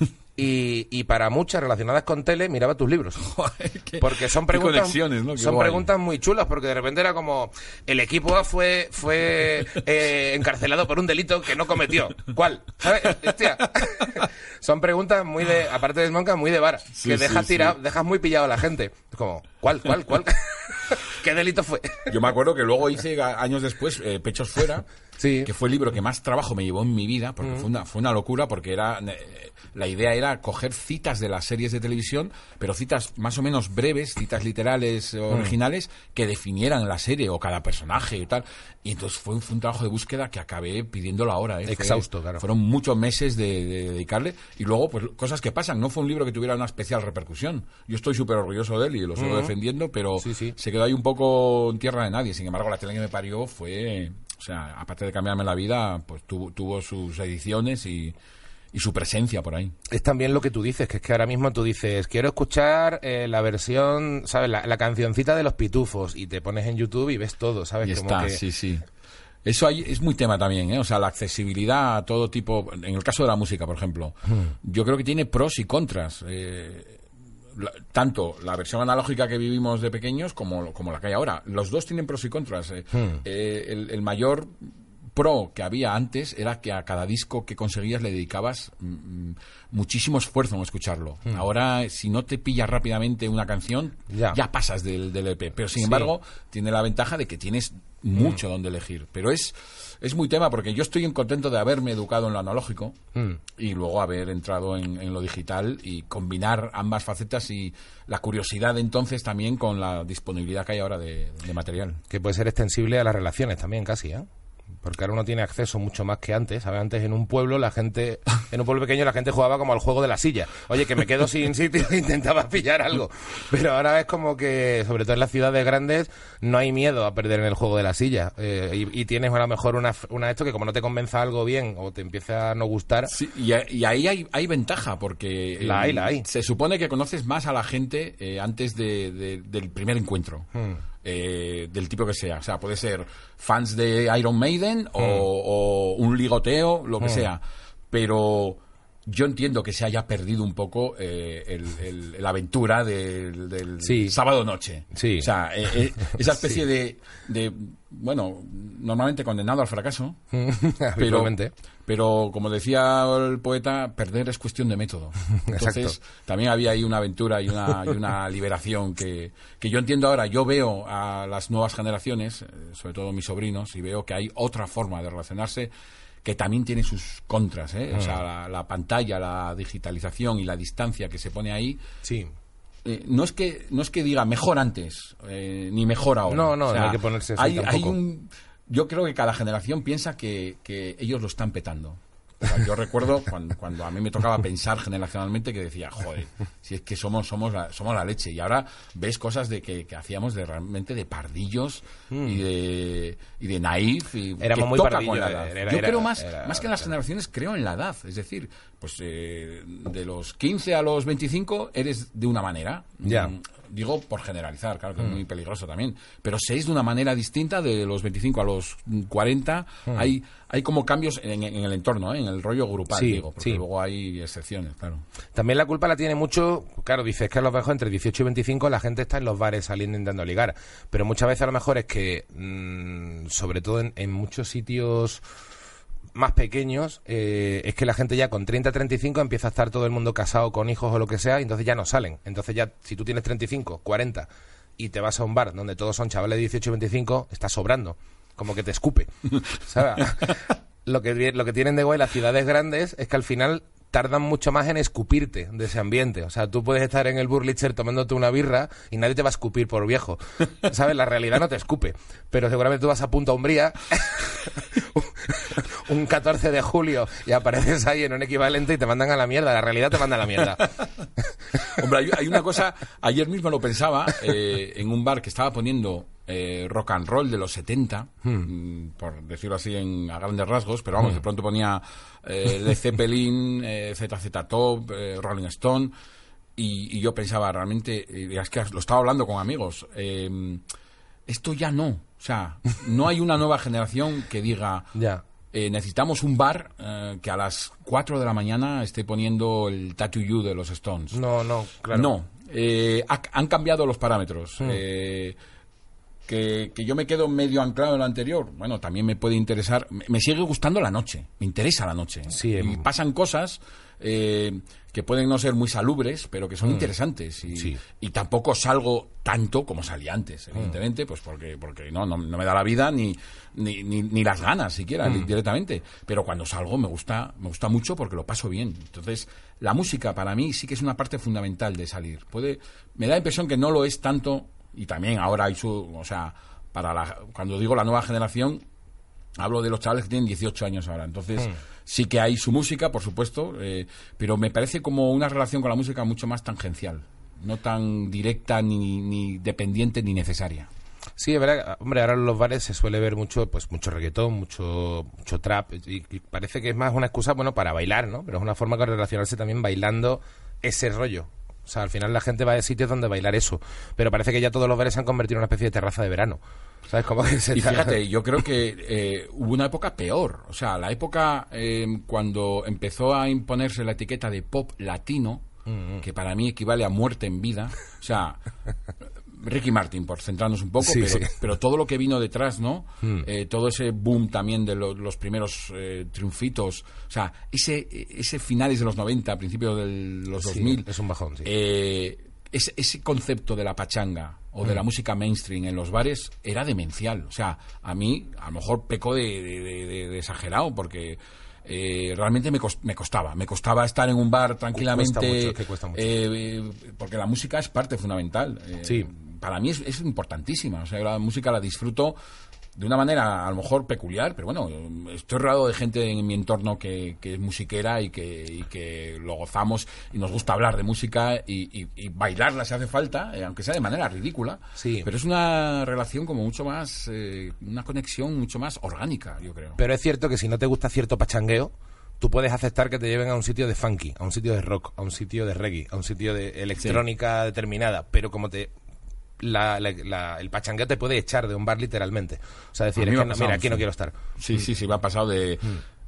Y, y para muchas relacionadas con tele miraba tus libros. Porque son preguntas, son guay. preguntas muy chulas, porque de repente era como, el equipo A fue, fue eh, encarcelado por un delito que no cometió. ¿Cuál? Son preguntas muy de, aparte de Smonca, muy de Sí, que dejas sí. tirado, dejas muy pillado a la gente. Como, ¿cuál, cuál, cuál? ¿Qué delito fue? Yo me acuerdo que luego hice años después eh, Pechos Fuera, Sí. que fue el libro que más trabajo me llevó en mi vida, porque fue, una, fue una locura, porque era eh, la idea era coger citas de las series de televisión, pero citas más o menos breves, citas literales eh, originales, que definieran la serie o cada personaje y tal. Y entonces fue, un- fue un trabajo de búsqueda que acabé pidiéndolo ahora. ¿eh? Fue- Exhausto, claro. Fueron muchos meses de, de dedicarle y luego pues cosas que pasan. No fue un libro que tuviera una especial repercusión. Yo estoy súper orgulloso de él y lo sigo defendiendo, pero Sí, sí. se quedó ahí un poco en tierra de nadie. Sin embargo, la tele que me parió fue, o sea, aparte de cambiarme la vida, pues tuvo, tuvo sus ediciones y, y su presencia por ahí. Es también lo que tú dices, que es que ahora mismo tú dices, quiero escuchar eh, la versión, ¿sabes? La, la cancioncita de los pitufos y te pones en YouTube y ves todo, ¿sabes? Y Como está, que- sí, sí. Eso es muy tema también, ¿eh? O sea, la accesibilidad a todo tipo. En el caso de la música, por ejemplo, yo creo que tiene pros y contras. eh, la- tanto la versión analógica que vivimos de pequeños como, como la que hay ahora. Los dos tienen pros y contras. eh. Eh, el, el mayor pro que había antes era que a cada disco que conseguías le dedicabas mm, mm, muchísimo esfuerzo en escucharlo. Ahora, si no te pillas rápidamente una canción, Ya. ya pasas del, del EP. Pero sin Sí. embargo, tiene la ventaja de que tienes mucho donde elegir. Pero es, es muy tema porque yo estoy contento de haberme educado en lo analógico y luego haber entrado en, en lo digital y combinar ambas facetas y la curiosidad entonces también con la disponibilidad que hay ahora de, de material. que puede ser extensible a las relaciones también, casi, ¿eh? Porque ahora uno tiene acceso mucho más que antes. ¿sabes? Antes en un pueblo, la gente, en un pueblo pequeño, la gente jugaba como al juego de la silla. Oye, que me quedo sin sitio e intentaba pillar algo. Pero ahora es como que, sobre todo en las ciudades grandes, no hay miedo a perder en el juego de la silla. Eh, y, y tienes a lo mejor una, una esto que como no te convenza algo bien o te empieza a no gustar, Sí, y, a- y ahí hay, hay ventaja, porque eh, La hay, la hay. se supone que conoces más a la gente eh, antes de- de- del primer encuentro, Hmm. Eh, del tipo que sea. O sea, puede ser fans de Iron Maiden o, Hmm. o un ligoteo, lo que sea. Pero yo entiendo que se haya perdido un poco eh, el- el- la aventura del, del Sí. sábado noche. Sí. O sea, eh, eh, esa especie de, de, bueno, normalmente condenado al fracaso. Pero, como decía el poeta, perder es cuestión de método. Entonces, Exacto. también había ahí una aventura y una, y una liberación que, que yo entiendo ahora. Yo veo a las nuevas generaciones, eh, sobre todo mis sobrinos, y veo que hay otra forma de relacionarse que también tiene sus contras. ¿eh? O sea, Mm. la, la pantalla, la digitalización y la distancia que se pone ahí. Sí. eh, no es que no es que diga mejor antes eh, ni mejor ahora. No, no, O sea, no hay que ponerse así hay, hay tampoco. un yo creo que cada generación piensa que, que ellos lo están petando. O sea, yo recuerdo cuando, cuando a mí me tocaba pensar generacionalmente que decía, joder, si es que somos somos la, somos la leche. Y ahora ves cosas de que, que hacíamos de realmente de pardillos y de y de naif. Y. Éramos que muy toca con la edad. era- yo creo más, era- más que en las generaciones, creo en la edad. Es decir, pues eh, de los 15 a los 25 eres de una manera. Ya. Mm, Digo por generalizar, claro que es muy peligroso también. Pero seis de una manera distinta de los 25 a los 40. Hay, hay como cambios en, en el entorno, ¿eh? en el rollo grupal, Sí, digo. Porque sí. luego hay excepciones, claro. También la culpa la tiene mucho, claro, dices que a lo mejor entre 18 y 25 la gente está en los bares saliendo intentando ligar, pero muchas veces a lo mejor es que, mm, sobre todo en, en muchos sitios más pequeños, eh, es que la gente ya con 30, 35 empieza a estar todo el mundo casado con hijos o lo que sea, y entonces ya no salen. Entonces ya, si tú tienes 35, 40 y te vas a un bar donde todos son chavales de 18 y 25, estás sobrando, como que te escupe. ¿sabes? lo que, lo que tienen de guay las ciudades grandes es que al final tardan mucho más en escupirte de ese ambiente. O sea, tú puedes estar en el Burlitzer tomándote una birra y nadie te va a escupir por viejo. ¿Sabes? La realidad no te escupe. Pero seguramente tú vas a Punta Umbría un 14 de julio y apareces ahí en un equivalente y te mandan a la mierda. La realidad te manda a la mierda. Hombre, hay, una cosa, ayer mismo lo pensaba, eh, en un bar que estaba poniendo eh, rock and roll de los 70, mm, por decirlo así en, a grandes rasgos, pero vamos, de pronto ponía eh, Led Zeppelin, eh, ZZ Top, eh, Rolling Stone, y, y yo pensaba realmente, eh, es que lo estaba hablando con amigos, eh, esto ya no, o sea, no hay una nueva generación que diga, ya. eh, necesitamos un bar eh, que a las 4 de la mañana esté poniendo el Tattoo You de los Stones. No, no, claro. No, eh, ha- han cambiado los parámetros. Eh, que, que yo me quedo medio anclado en lo anterior, bueno, también me puede interesar. Me, me sigue gustando la noche, me interesa la noche. Sí, y em- pasan cosas eh, que pueden no ser muy salubres, pero que son interesantes. Y, Mm. Sí. y tampoco salgo tanto como salí antes, evidentemente, pues porque, porque no, no, no me da la vida ni, ni, ni, ni las ganas siquiera Mm. directamente. Pero cuando salgo me gusta, me gusta mucho porque lo paso bien. Entonces, la música para mí sí que es una parte fundamental de salir. Puede, me da la impresión que no lo es tanto, y también ahora hay su, o sea, para la, cuando digo la nueva generación, Hablo de los chavales que tienen 18 años ahora. Entonces, sí que hay su música, por supuesto, eh, pero me parece como una relación con la música mucho más tangencial. No tan directa, ni, ni dependiente, ni necesaria. Sí, es verdad. Hombre, ahora en los bares se suele ver mucho, pues mucho reggaetón, mucho, mucho trap, y, y parece que es más una excusa, bueno, para bailar, ¿no? Pero es una forma de relacionarse también bailando ese rollo. O sea, al final la gente va a sitios donde bailar eso. Pero parece que ya todos los bares se han convertido en una especie de terraza de verano. ¿Sabes? Como que se Y fíjate, yo creo que eh, hubo una época peor. O sea, la época eh, cuando empezó a imponerse la etiqueta de pop latino, que para mí equivale a muerte en vida. O sea, Ricky Martin, por centrarnos un poco, Sí, pero, sí. Pero todo lo que vino detrás, ¿no? Eh, todo ese boom también de lo- los primeros eh, triunfitos. O sea, ese, ese finales de los 90, principios de los Sí, 2000. es un bajón, sí. eh, ese, ese concepto de la pachanga o de la Mm. música mainstream en los bares era demencial. O sea, a mí a lo mejor pecó de, de- de- de- de exagerado porque eh, realmente me, cos- me costaba. Me costaba estar en un bar tranquilamente. mucho, es que cuesta mucho. eh, porque la música es parte fundamental. Eh, Sí. Para mí es, es importantísima. O sea, la música la disfruto de una manera a lo mejor peculiar, pero bueno, estoy rodeado de gente en mi entorno que, que es musiquera y que, y que lo gozamos y nos gusta hablar de música y, y- y bailarla si hace falta, eh, aunque sea de manera ridícula. Sí. Pero es una relación como mucho más, eh, una conexión mucho más orgánica, yo creo. Pero es cierto que si no te gusta cierto pachangueo, tú puedes aceptar que te lleven a un sitio de funky, a un sitio de rock, a un sitio de reggae, a un sitio de electrónica determinada, pero como te la- la- la- el pachangueo te puede echar de un bar literalmente. O sea, decir, es que no- mira, aquí no sí. quiero estar. Sí, sí, sí, me ha pasado de,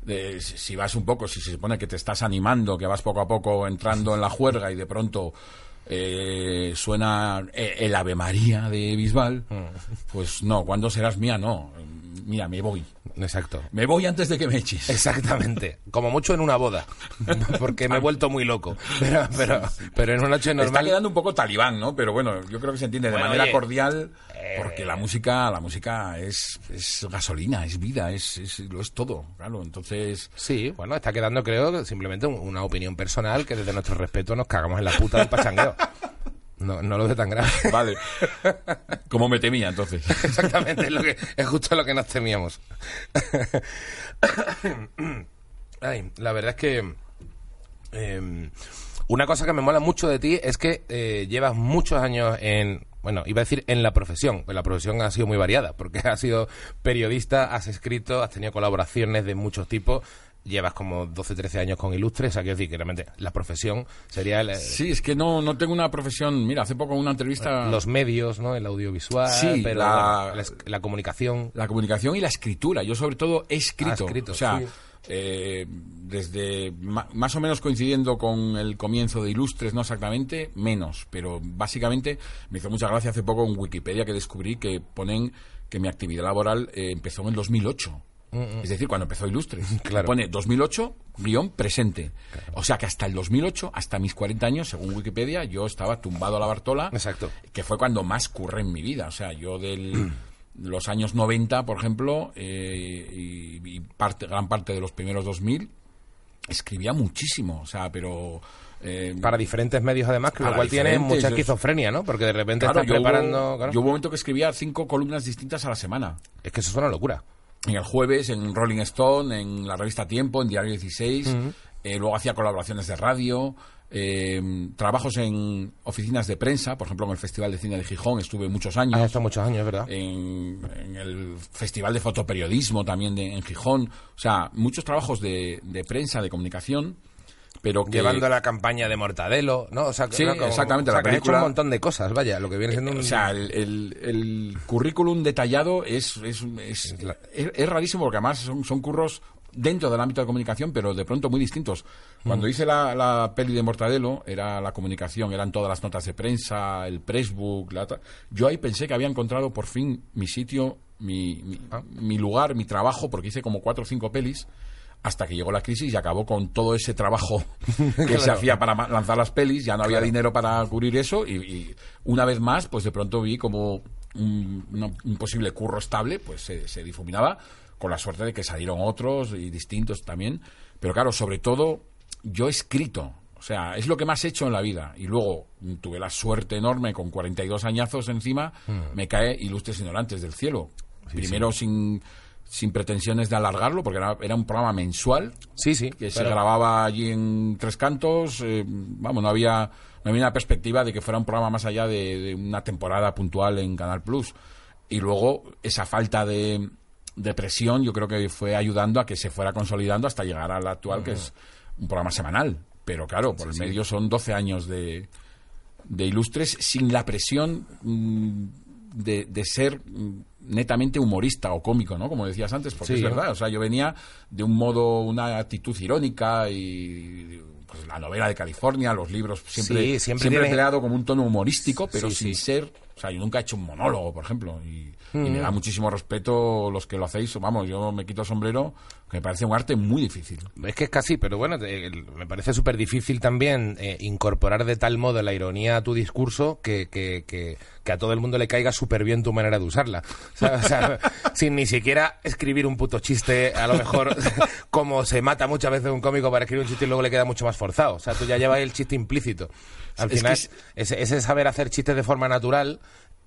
de- si vas un poco, si se supone que te estás animando, que vas poco a poco entrando en la juerga y de pronto eh, suena eh, el Ave María de Bisbal, pues no, cuando serás mía, no. Mira, me voy. Exacto. Me voy antes de que me eches. Exactamente. Como mucho en una boda. Porque me he vuelto muy loco. Pero, pero, pero en una noche Está normal. quedando un poco talibán, ¿no? Pero bueno, yo creo que se entiende de manera oye, cordial, eh, porque la música, la música es, es gasolina, es vida, es, es- lo es todo, claro. Entonces, Sí, bueno, está quedando, creo, simplemente un- una opinión personal que desde nuestro respeto nos cagamos en la puta del pachangueo. No, no lo ve tan grave. vale. Como me temía, entonces. Exactamente, es, lo que, es justo lo que nos temíamos. Ay, la verdad es que eh, una cosa que me mola mucho de ti es que eh, llevas muchos años en, bueno, iba a decir en la profesión, pues la profesión ha sido muy variada, porque has sido periodista, has escrito, has tenido colaboraciones de muchos tipos, llevas como 12, 13 años con Ilustres, o sea, quiero decir que realmente la profesión sería el- Sí, es que no, no tengo una profesión. Mira, hace poco una entrevista. los medios, ¿no? El audiovisual, Sí, pero la- comunicación. La comunicación y la escritura. Yo, sobre todo, he escrito. Ah, escrito, o sea, sí. eh, desde más o menos coincidiendo con el comienzo de Ilustres, no exactamente, menos. Pero básicamente me hizo mucha gracia hace poco en Wikipedia que descubrí que ponen que mi actividad laboral eh, empezó en el 2008. Es decir, cuando empezó Ilustres. Claro. Pone 2008, guion presente. O sea que hasta el 2008, hasta mis 40 años, según Wikipedia, yo estaba tumbado a la Bartola Exacto. que fue cuando más curré en mi vida. O sea, yo del los años 90, por ejemplo, eh, y, y parte, gran parte de los primeros 2000, escribía muchísimo. O sea, pero... eh, para diferentes medios además, que lo cual tiene mucha esquizofrenia, ¿no? Porque de repente claro, estás yo hubo- preparando... claro. yo hubo un momento que escribía cinco columnas distintas a la semana. Es que eso es una locura. En el jueves, en Rolling Stone, en la revista Tiempo, en Diario 16. eh, luego hacía colaboraciones de radio. eh, trabajos en oficinas de prensa, por ejemplo, en el Festival de Cine de Gijón estuve muchos años. Has estado muchos años, ¿verdad? en, en el Festival de Fotoperiodismo también de, en Gijón. O sea, muchos trabajos de, de prensa, de comunicación, pero que... Llevando la campaña de Mortadelo, ¿no? O sea, Sí, ¿no? Como- exactamente, o sea, la que hecho un montón de cosas, vaya, lo que viene siendo un... O sea, el, el- el currículum detallado es, es, es, es- es rarísimo porque además son, son curros dentro del ámbito de comunicación, pero de pronto muy distintos. Cuando hice la, la peli de Mortadelo, era la comunicación, eran todas las notas de prensa, el pressbook, la, yo ahí pensé que había encontrado por fin mi sitio, mi, mi, Ah. mi lugar, mi trabajo, porque hice como cuatro o cinco pelis hasta que llegó la crisis y acabó con todo ese trabajo que se hacía para lanzar las pelis, ya no había dinero para cubrir eso y, y una vez más, pues de pronto vi como un, posible curro estable, pues se, se difuminaba con la suerte de que salieron otros y distintos también, pero claro, sobre todo yo he escrito, o sea, es lo que más he hecho en la vida. Y luego mm, tuve la suerte enorme con 42 añazos encima, me cae Ilustres Ignorantes del Cielo. Primero sin sin pretensiones de alargarlo, porque era, era un programa mensual Sí, sí. que se grababa allí en Tres Cantos. eh, vamos, no había, no había una perspectiva de que fuera un programa más allá de, de una temporada puntual en Canal Plus. Y luego esa falta de, de presión, yo creo que fue ayudando a que se fuera consolidando hasta llegar al actual, que es un programa semanal. Pero claro, por el medio son 12 años de, de ilustres sin la presión mm, de, de ser mm, netamente humorista o cómico, ¿no? Como decías antes, porque Sí. es verdad. O sea, yo venía de un modo, una actitud irónica y pues la novela de California, los libros siempre, Sí, siempre siempre, tiene- empleado como un tono humorístico, pero Sí, sin ser, o sea, yo nunca he hecho un monólogo, por ejemplo, y, y me da muchísimo respeto los que lo hacéis. Vamos, yo me quito el sombrero, que me parece un arte muy difícil. Es que es casi, pero bueno, te- me parece súper difícil también eh, incorporar de tal modo la ironía a tu discurso que, que, que, que a todo el mundo le caiga súper bien tu manera de usarla. O sea, o sea, sin ni siquiera escribir un puto chiste, a lo mejor como se mata muchas veces un cómico para escribir un chiste y luego le queda mucho más forzado. O sea, tú ya llevas el chiste implícito. Al Es final, que es- ese, ese saber hacer chistes de forma natural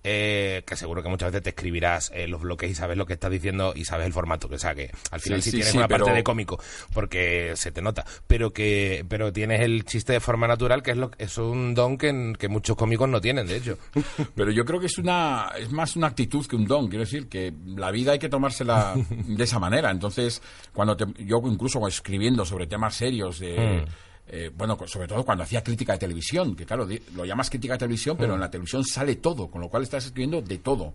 eh, que seguro que muchas veces te escribirás eh, los bloques y sabes lo que estás diciendo y sabes el formato, que o sea que al final sí, Sí, sí, tienes sí, una parte de cómico, porque se te nota, pero que pero tienes el chiste de forma natural, que es lo es un don que, que muchos cómicos no tienen, de hecho. Pero yo creo que es una es más una actitud que un don. Quiero decir que la vida hay que tomársela de esa manera. Entonces, cuando te- yo incluso escribiendo sobre temas serios de eh, bueno, sobre todo cuando hacía crítica de televisión, que claro, lo llamas crítica de televisión, pero en la televisión sale todo, con lo cual estás escribiendo de todo.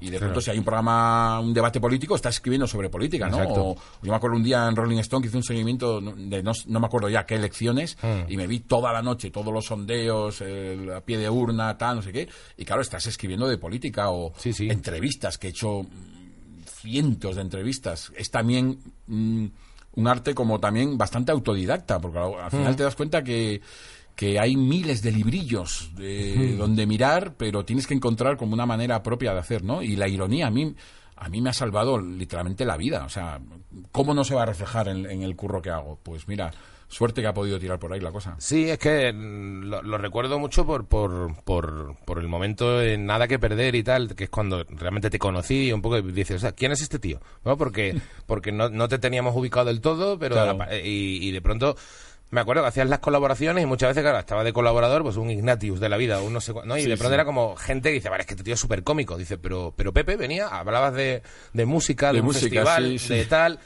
y de pronto si hay un programa, un debate político, estás escribiendo sobre política, ¿no? O- yo me acuerdo un día en Rolling Stone que hice un seguimiento de no, no me acuerdo ya qué elecciones y me vi toda la noche todos los sondeos el, a pie de urna tal no sé qué y claro estás escribiendo de política o Sí, sí. entrevistas que he hecho mm, cientos de entrevistas es también mm, un arte como también bastante autodidacta porque al, al final te das cuenta que que hay miles de librillos de donde mirar, pero tienes que encontrar como una manera propia de hacer, ¿no? Y la ironía a mí a mí me ha salvado literalmente la vida. O sea, ¿cómo no se va a reflejar en, en el curro que hago? Pues mira, suerte que ha podido tirar por ahí la cosa. Sí, es que mm, lo, lo recuerdo mucho por, por, por, por el momento de nada que perder y tal, que es cuando realmente te conocí y un poco dices, o sea, ¿quién es este tío? ¿No? Porque, porque no, no te teníamos ubicado del todo, pero Claro. la y, y de pronto me acuerdo que hacías las colaboraciones y muchas veces, claro, estaba de colaborador, pues un Ignatius de la vida, un no sé ¿no? Y Sí, de pronto sí. era como gente que dice, vale, es que este tío es súper cómico. Dice, pero, pero Pepe venía, hablabas de, de música, de, De un festival, sí. de tal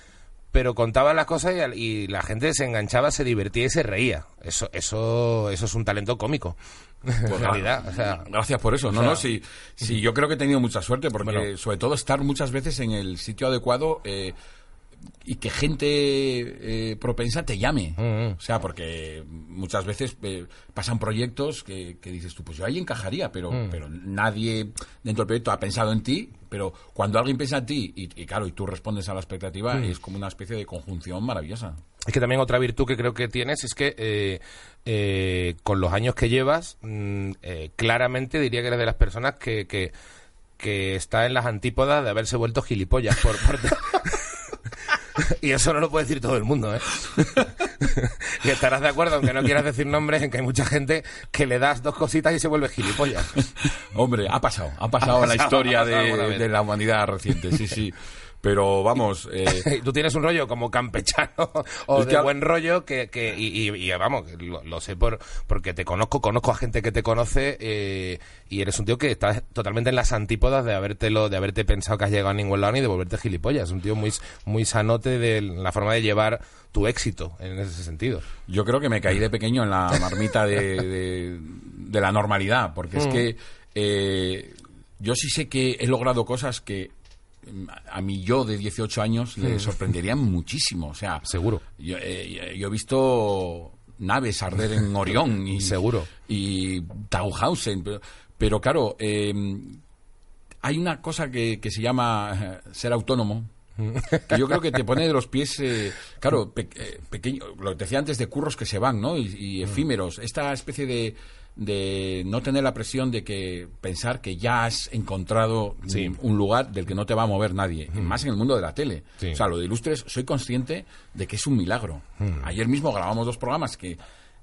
pero contaba las cosas y, y la gente se enganchaba, se divertía y se reía. Eso, eso, eso es un talento cómico. en realidad, o sea, Gracias por eso. No, sea- no, sí, sí, yo creo que he tenido mucha suerte porque Bueno. sobre todo estar muchas veces en el sitio adecuado eh, y que gente eh, propensa te llame. Mm, O sea, porque muchas veces eh, pasan proyectos que, que dices tú, pues yo ahí encajaría, pero, Mm. pero nadie dentro del proyecto ha pensado en ti. Pero cuando alguien piensa en ti y, y claro, y tú respondes a la expectativa, Mm. es como una especie de conjunción maravillosa. Es que también otra virtud que creo que tienes es que eh, eh, con los años que llevas, mm, eh, claramente diría que eres de las personas que, que, que está en las antípodas de haberse vuelto gilipollas por parte. y eso no lo puede decir todo el mundo, ¿eh? y estarás de acuerdo, aunque no quieras decir nombres, en que hay mucha gente que le das dos cositas y se vuelve gilipollas. Hombre, ha pasado, ha pasado en la historia pasado de la humanidad reciente, sí, sí. Pero vamos, eh, Tú tienes un rollo como campechano o Es de que- buen rollo que, que y, y- y, vamos, lo, lo sé por porque te conozco, conozco a gente que te conoce eh, y eres un tío que estás totalmente en las antípodas de habértelo, de haberte pensado que has llegado a ningún lado ni de volverte gilipollas. Un tío muy, muy sanote de la forma de llevar tu éxito en ese sentido. yo creo que me caí de pequeño en la marmita de, de- de la normalidad, porque es que eh, yo sí sé que he logrado cosas que a mi yo de 18 años le sorprenderían muchísimo. O sea, Seguro. Yo, eh, yo he visto naves arder en Orión y Seguro. y Tauhausen, pero, pero claro, eh, hay una cosa que, que se llama eh, ser autónomo. que yo creo que te pone de los pies, eh, claro, pe- eh, pequeño, lo que decía antes de curros que se van, ¿no? Y, y efímeros. Esta especie de, de no tener la presión de que pensar que ya has encontrado Sí. un, lugar del que no te va a mover nadie, más en el mundo de la tele. Sí. O sea, lo de Ilustres, soy consciente de que es un milagro. Ayer mismo grabamos dos programas que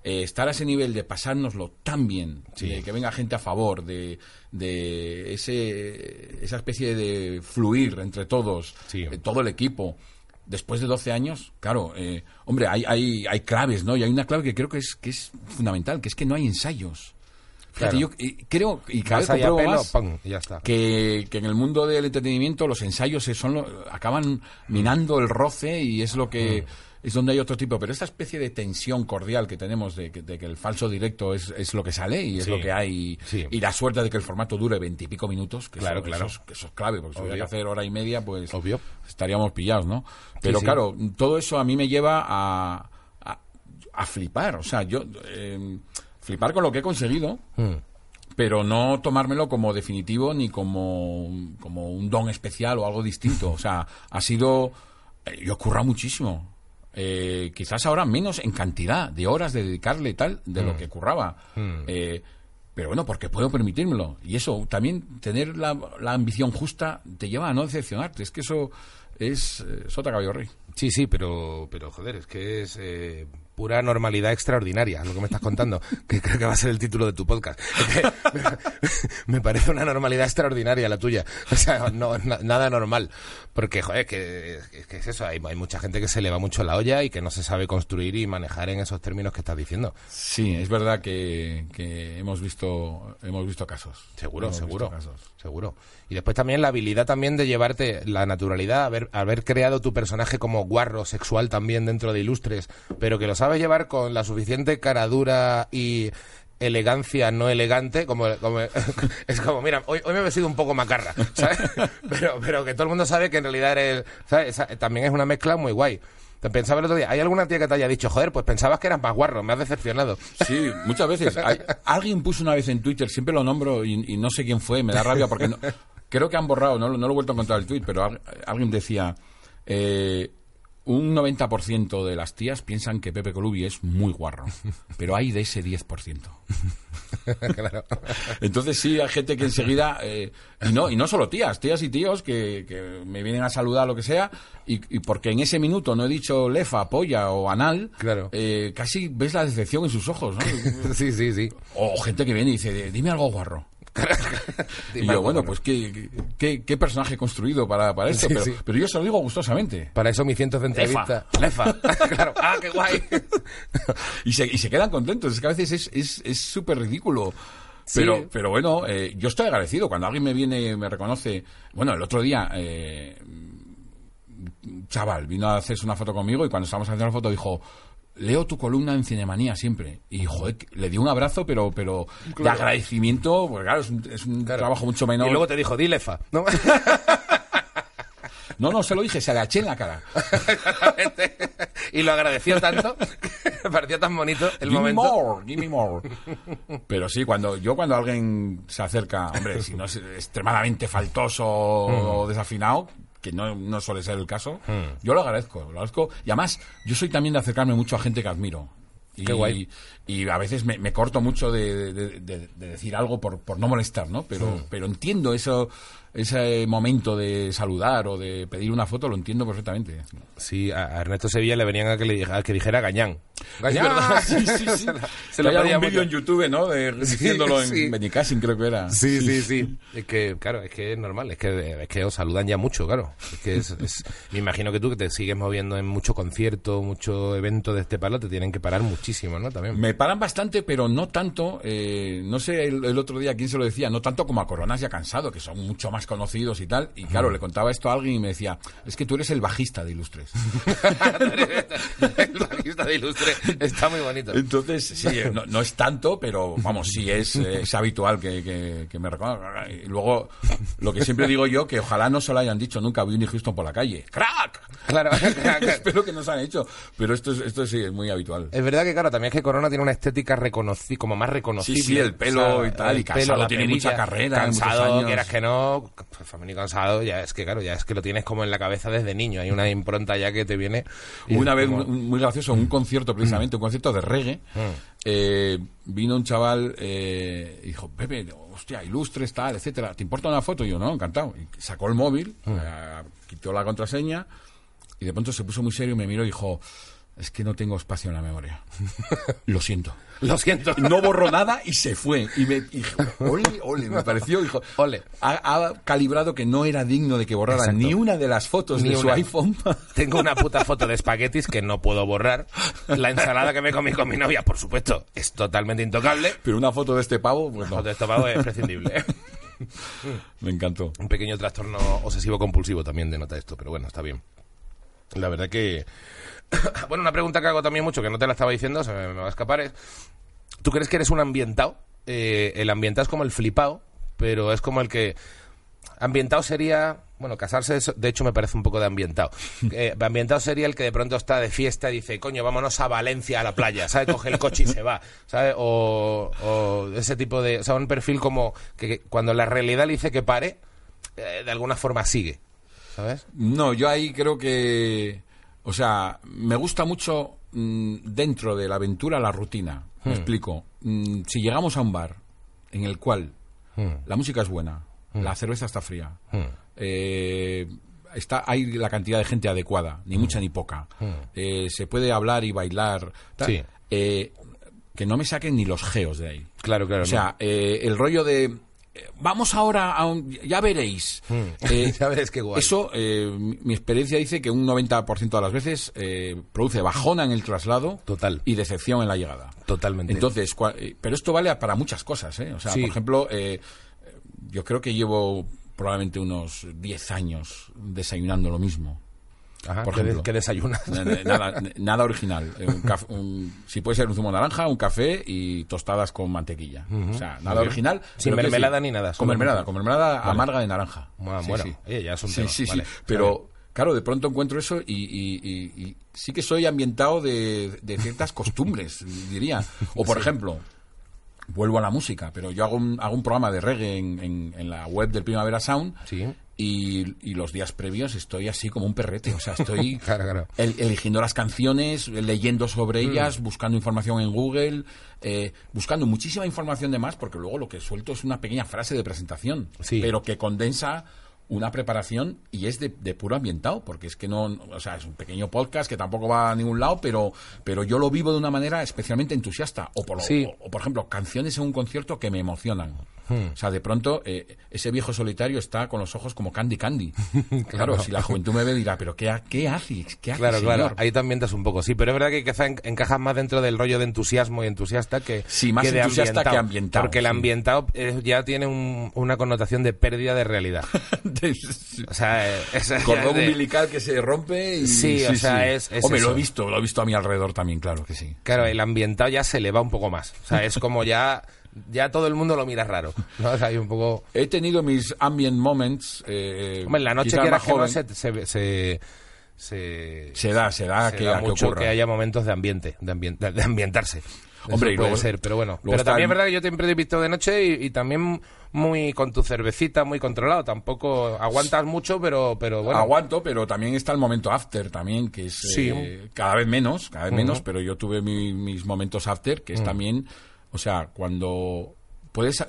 eh, estar a ese nivel de pasárnoslo tan bien, de que venga gente a favor, de, de ese, esa especie de fluir entre todos, eh, todo el equipo. Después de 12 años, claro, eh, hombre, hay, hay, hay claves, ¿no? Y hay una clave que creo que es, que es fundamental, que es que no hay ensayos. Fíjate, Claro. yo eh, creo, y cada vez compruebo pelo, más, ya está. que, que en el mundo del entretenimiento los ensayos se son lo- acaban minando el roce y es lo que Mm. Es donde hay otro tipo pero esta especie de tensión cordial que tenemos de que, de que el falso directo es, es lo que sale y es Sí. lo que hay Sí. y la suerte de que el formato dure veintipico minutos que Claro, eso, claro. eso es, que eso es clave porque si hubiera que hacer hora y media pues Obvio. estaríamos pillados no pero sí. claro todo eso a mí me lleva a, a, a flipar o sea yo eh, flipar con lo que he conseguido Mm. pero no tomármelo como definitivo ni como, como un don especial o algo distinto. O sea, ha sido... eh, yo he currado muchísimo. Eh, quizás ahora menos en cantidad de horas de dedicarle y tal de lo que curraba. Eh, pero bueno, porque puedo permitírmelo. Y eso, también tener la, la ambición justa te lleva a no decepcionarte. Es que eso es eh, sota caballo rey. Sí, sí, pero, pero joder, es que es eh, pura normalidad extraordinaria lo que me estás contando, que creo que va a ser el título de tu podcast. Me, parece una normalidad extraordinaria la tuya. O sea, no, na- nada normal. Porque, joder, que, es que es eso, hay, hay mucha gente que se le va mucho la olla y que no se sabe construir y manejar en esos términos que estás diciendo. Sí, es verdad que, que hemos visto hemos visto casos. Seguro, Hemos seguro, casos. seguro. Y después también la habilidad también de llevarte la naturalidad, haber, haber creado tu personaje como guarro sexual también dentro de Ilustres, pero que lo sabes llevar con la suficiente caradura y elegancia no elegante, como, como- es como, mira, hoy, hoy me he vestido un poco macarra, ¿sabes? Pero, pero que todo el mundo sabe que en realidad eres, también es una mezcla muy guay. Te pensaba el otro día, ¿hay alguna tía que te haya dicho, joder, pues pensabas que eras más guarro, me has decepcionado? Sí, muchas veces. Hay- alguien puso una vez en Twitter, siempre lo nombro y, y no sé quién fue, me da rabia porque no- creo que han borrado, no, lo- no lo he vuelto a encontrar el tweet, pero al- alguien decía, eh, un 90% de las tías piensan que Pepe Colubi es muy guarro, pero hay de ese 10%. claro. Entonces sí, hay gente que enseguida, eh, y, no, y no solo tías, tías y tíos que, que me vienen a saludar lo que sea, y, y porque en ese minuto no he dicho lefa, polla o anal, Claro. eh, casi ves la decepción en sus ojos, ¿no? Sí, sí, sí. O gente que viene y dice, dime algo guarro. y yo, bueno, pues ¿qué, qué, qué personaje he construido para, para esto, Sí, pero, sí. pero yo se lo digo gustosamente. Para eso mis cientos de entrevistas. Lefa. claro. Ah, qué guay. Y se, y se quedan contentos, es que a veces es es es súper ridículo. Pero, Sí. pero bueno, eh, yo estoy agradecido. Cuando alguien me viene, me reconoce. Bueno, el otro día, eh, chaval vino a hacerse una foto conmigo y cuando estábamos haciendo la foto dijo. Leo tu columna en Cinemanía siempre. Y, joder, le di un abrazo, pero pero de agradecimiento, porque claro, es un, es un trabajo mucho menor. Y luego te dijo, di lefa. ¿no? No, no, se lo dije, se le eché en la cara. Exactamente. y lo agradeció tanto me pareció tan bonito el give momento. me more, give me more. Pero sí, cuando yo cuando alguien se acerca, hombre, si no es extremadamente faltoso Mm. o desafinado, que no, no suele ser el caso, yo lo agradezco, lo agradezco. Y además, yo soy también de acercarme mucho a gente que admiro. Y, Qué guay. y a veces me, me corto mucho de, de- de- de decir algo por, por no molestar, ¿no? Pero, Mm. pero entiendo eso, ese momento de saludar o de pedir una foto, lo entiendo perfectamente. Sí, a Ernesto Sevilla le venían a que, le, a que dijera Gañán. Verdad, sí, sí, sí. Se pedía algún vídeo en. YouTube, ¿no? De, diciéndolo en sí. Benicassin, creo que era. Sí, sí, sí. Es que, claro, es que es normal. Es que, es que os saludan ya mucho, claro. Es que es, es- me imagino que tú, que te sigues moviendo en mucho concierto, mucho evento de este palo, te tienen que parar muchísimo, ¿no? También. Me paran bastante, pero no tanto. eh, no sé el, el otro día quién se lo decía, no tanto como a Coronas ya cansado, que son mucho más conocidos y tal. Y claro, le contaba esto a alguien y me decía, es que tú eres el bajista de Ilustres. el bajista de Ilustre está muy bonito. Entonces, sí, eh, no, no es tanto, pero vamos, sí es, eh, es habitual que, que, que me reconozcan. Y luego, lo que siempre digo yo, que ojalá no se lo hayan dicho nunca a Whitney Houston por la calle. ¡Crack! Claro, Espero que nos han hecho. Pero esto, es, esto sí es muy habitual. Es verdad que, claro, también es que Corona tiene una estética reconocida, como más reconocible. Sí, sí, el pelo O sea, y tal, y Cansado tiene perilla, mucha carrera, Cansado, quieras que no, pues, femenino cansado, ya es que, claro, ya es que lo tienes como en la cabeza desde niño. Hay una impronta ya que te viene. una vez como- un- muy gracioso, un concierto precisamente, un concierto de reggae. Mm. eh, vino un chaval eh, y dijo, Pepe, hostia, ilustres, tal, etcétera. ¿Te importa una foto? Y yo, no, encantado. Y sacó el móvil, Mm. eh, quitó la contraseña y de pronto se puso muy serio y me miró y dijo, es que no tengo espacio en la memoria. Lo siento. Lo siento. No borró nada y se fue. Y me dijo, ole, ole, me pareció, dijo, Ole. Ha, ha calibrado que no era digno de que borrara Exacto. ni una de las fotos Ni de su una. iPhone. Tengo una puta foto de espaguetis que no puedo borrar. La ensalada que me comí con mi novia, por supuesto, es totalmente intocable. Pero una foto de este pavo, pues no. Foto de estómago es prescindible. Me encantó. Un pequeño trastorno obsesivo compulsivo también denota esto, pero bueno, está bien. La verdad que... bueno, una pregunta que hago también mucho, que no te la estaba diciendo, se me, me va a escapar, es... ¿Tú crees que eres un ambientado? Eh, el ambientado es como el flipado, pero es como el que... Ambientado sería... Bueno, casarse, de hecho, me parece un poco de ambientado. Eh, ambientado sería el que de pronto está de fiesta y dice, coño, vámonos a Valencia a la playa, ¿sabes? Coge el coche y se va, ¿sabes? O, o ese tipo de... O sea, un perfil como que, que cuando la realidad le dice que pare, eh, de alguna forma sigue, ¿sabes? No, yo ahí creo que. O sea, me gusta mucho mm, dentro de la aventura la rutina. Me explico. Mm, si llegamos a un bar en el cual la música es buena, la cerveza está fría, eh, está, hay la cantidad de gente adecuada, ni mucha ni poca, eh, se puede hablar y bailar, tal, Sí. eh, que no me saquen ni los geos de ahí. Claro, claro. O sea, eh, el rollo de vamos ahora a un, ya veréis. Eh, Ya veréis qué guay. Eso, eh, mi, experiencia dice que un 90% de las veces eh, produce bajona en el traslado Total. y decepción en la llegada. Totalmente. Entonces, cua- eh, pero esto vale para muchas cosas, ¿eh? O sea, Sí. por ejemplo, eh, yo creo que llevo probablemente unos 10 años desayunando lo mismo. Ajá, por ¿qué, de- ejemplo. qué desayunas? Nada, nada original. Eh, un caf- un- si puede ser un zumo de naranja, un café y tostadas con mantequilla. O sea, nada original. Sin mermelada ni nada, Con mermelada, con mermelada amarga de naranja. Ah, bueno, oye, ya es un sí, tema, sí, sí. vale, está Pero, claro, de pronto encuentro eso y, y- y- y sí que soy ambientado de, de ciertas costumbres, diría. O, por ejemplo, vuelvo a la música, pero yo hago un, hago un programa de reggae en, en- en la web del Primavera Sound Sí. Y, y los días previos estoy así como un perrete, o sea, estoy Claro, claro. el- eligiendo las canciones, leyendo sobre Mm. ellas, buscando información en Google, eh, buscando muchísima información de más, porque luego lo que suelto es una pequeña frase de presentación, Sí. pero que condensa una preparación y es de, de puro ambientado, porque es que no, o sea, es un pequeño podcast que tampoco va a ningún lado, pero, pero yo lo vivo de una manera especialmente entusiasta. O por, Sí. o, o, por ejemplo, canciones en un concierto que me emocionan. Hmm. O sea, de pronto eh, ese viejo solitario está con los ojos como Candy Candy. claro, si la juventud me ve dirá, pero ¿qué, qué haces? ¿Qué haces, Claro, claro, señor?". ahí te ambientas un poco, sí, pero es verdad que quizá en- encajas más dentro del rollo de entusiasmo y entusiasta que, Sí, más que de entusiasta que ambientado, Porque el ambientado eh, ya tiene un- una connotación de pérdida de realidad. O sea, eh, Cordón de- umbilical que se rompe y... Sí, o sea, es- es Hombre, eso. lo he visto, lo he visto a mi alrededor también, claro que sí. Claro, el ambientado ya se le va un poco más. O sea, es como ya, ya todo el mundo lo mira raro. ¿no? O sea, hay un poco... He tenido mis ambient moments. Eh, Hombre, en la noche que no joven. se, se, se, se- Se da, se da se que, da que mucho que haya momentos de ambiente, de, ambien- de- ambientarse. Eso puede luego- ser, pero bueno. Pero también es verdad que yo siempre te he visto de noche y, y también muy con tu cervecita, muy controlado. Tampoco aguantas mucho, pero, pero bueno. Aguanto, pero también está el momento after también, que es Sí. eh, cada vez menos, cada vez menos, pero yo tuve mi- mis momentos after, que es también, o sea, cuando puedes,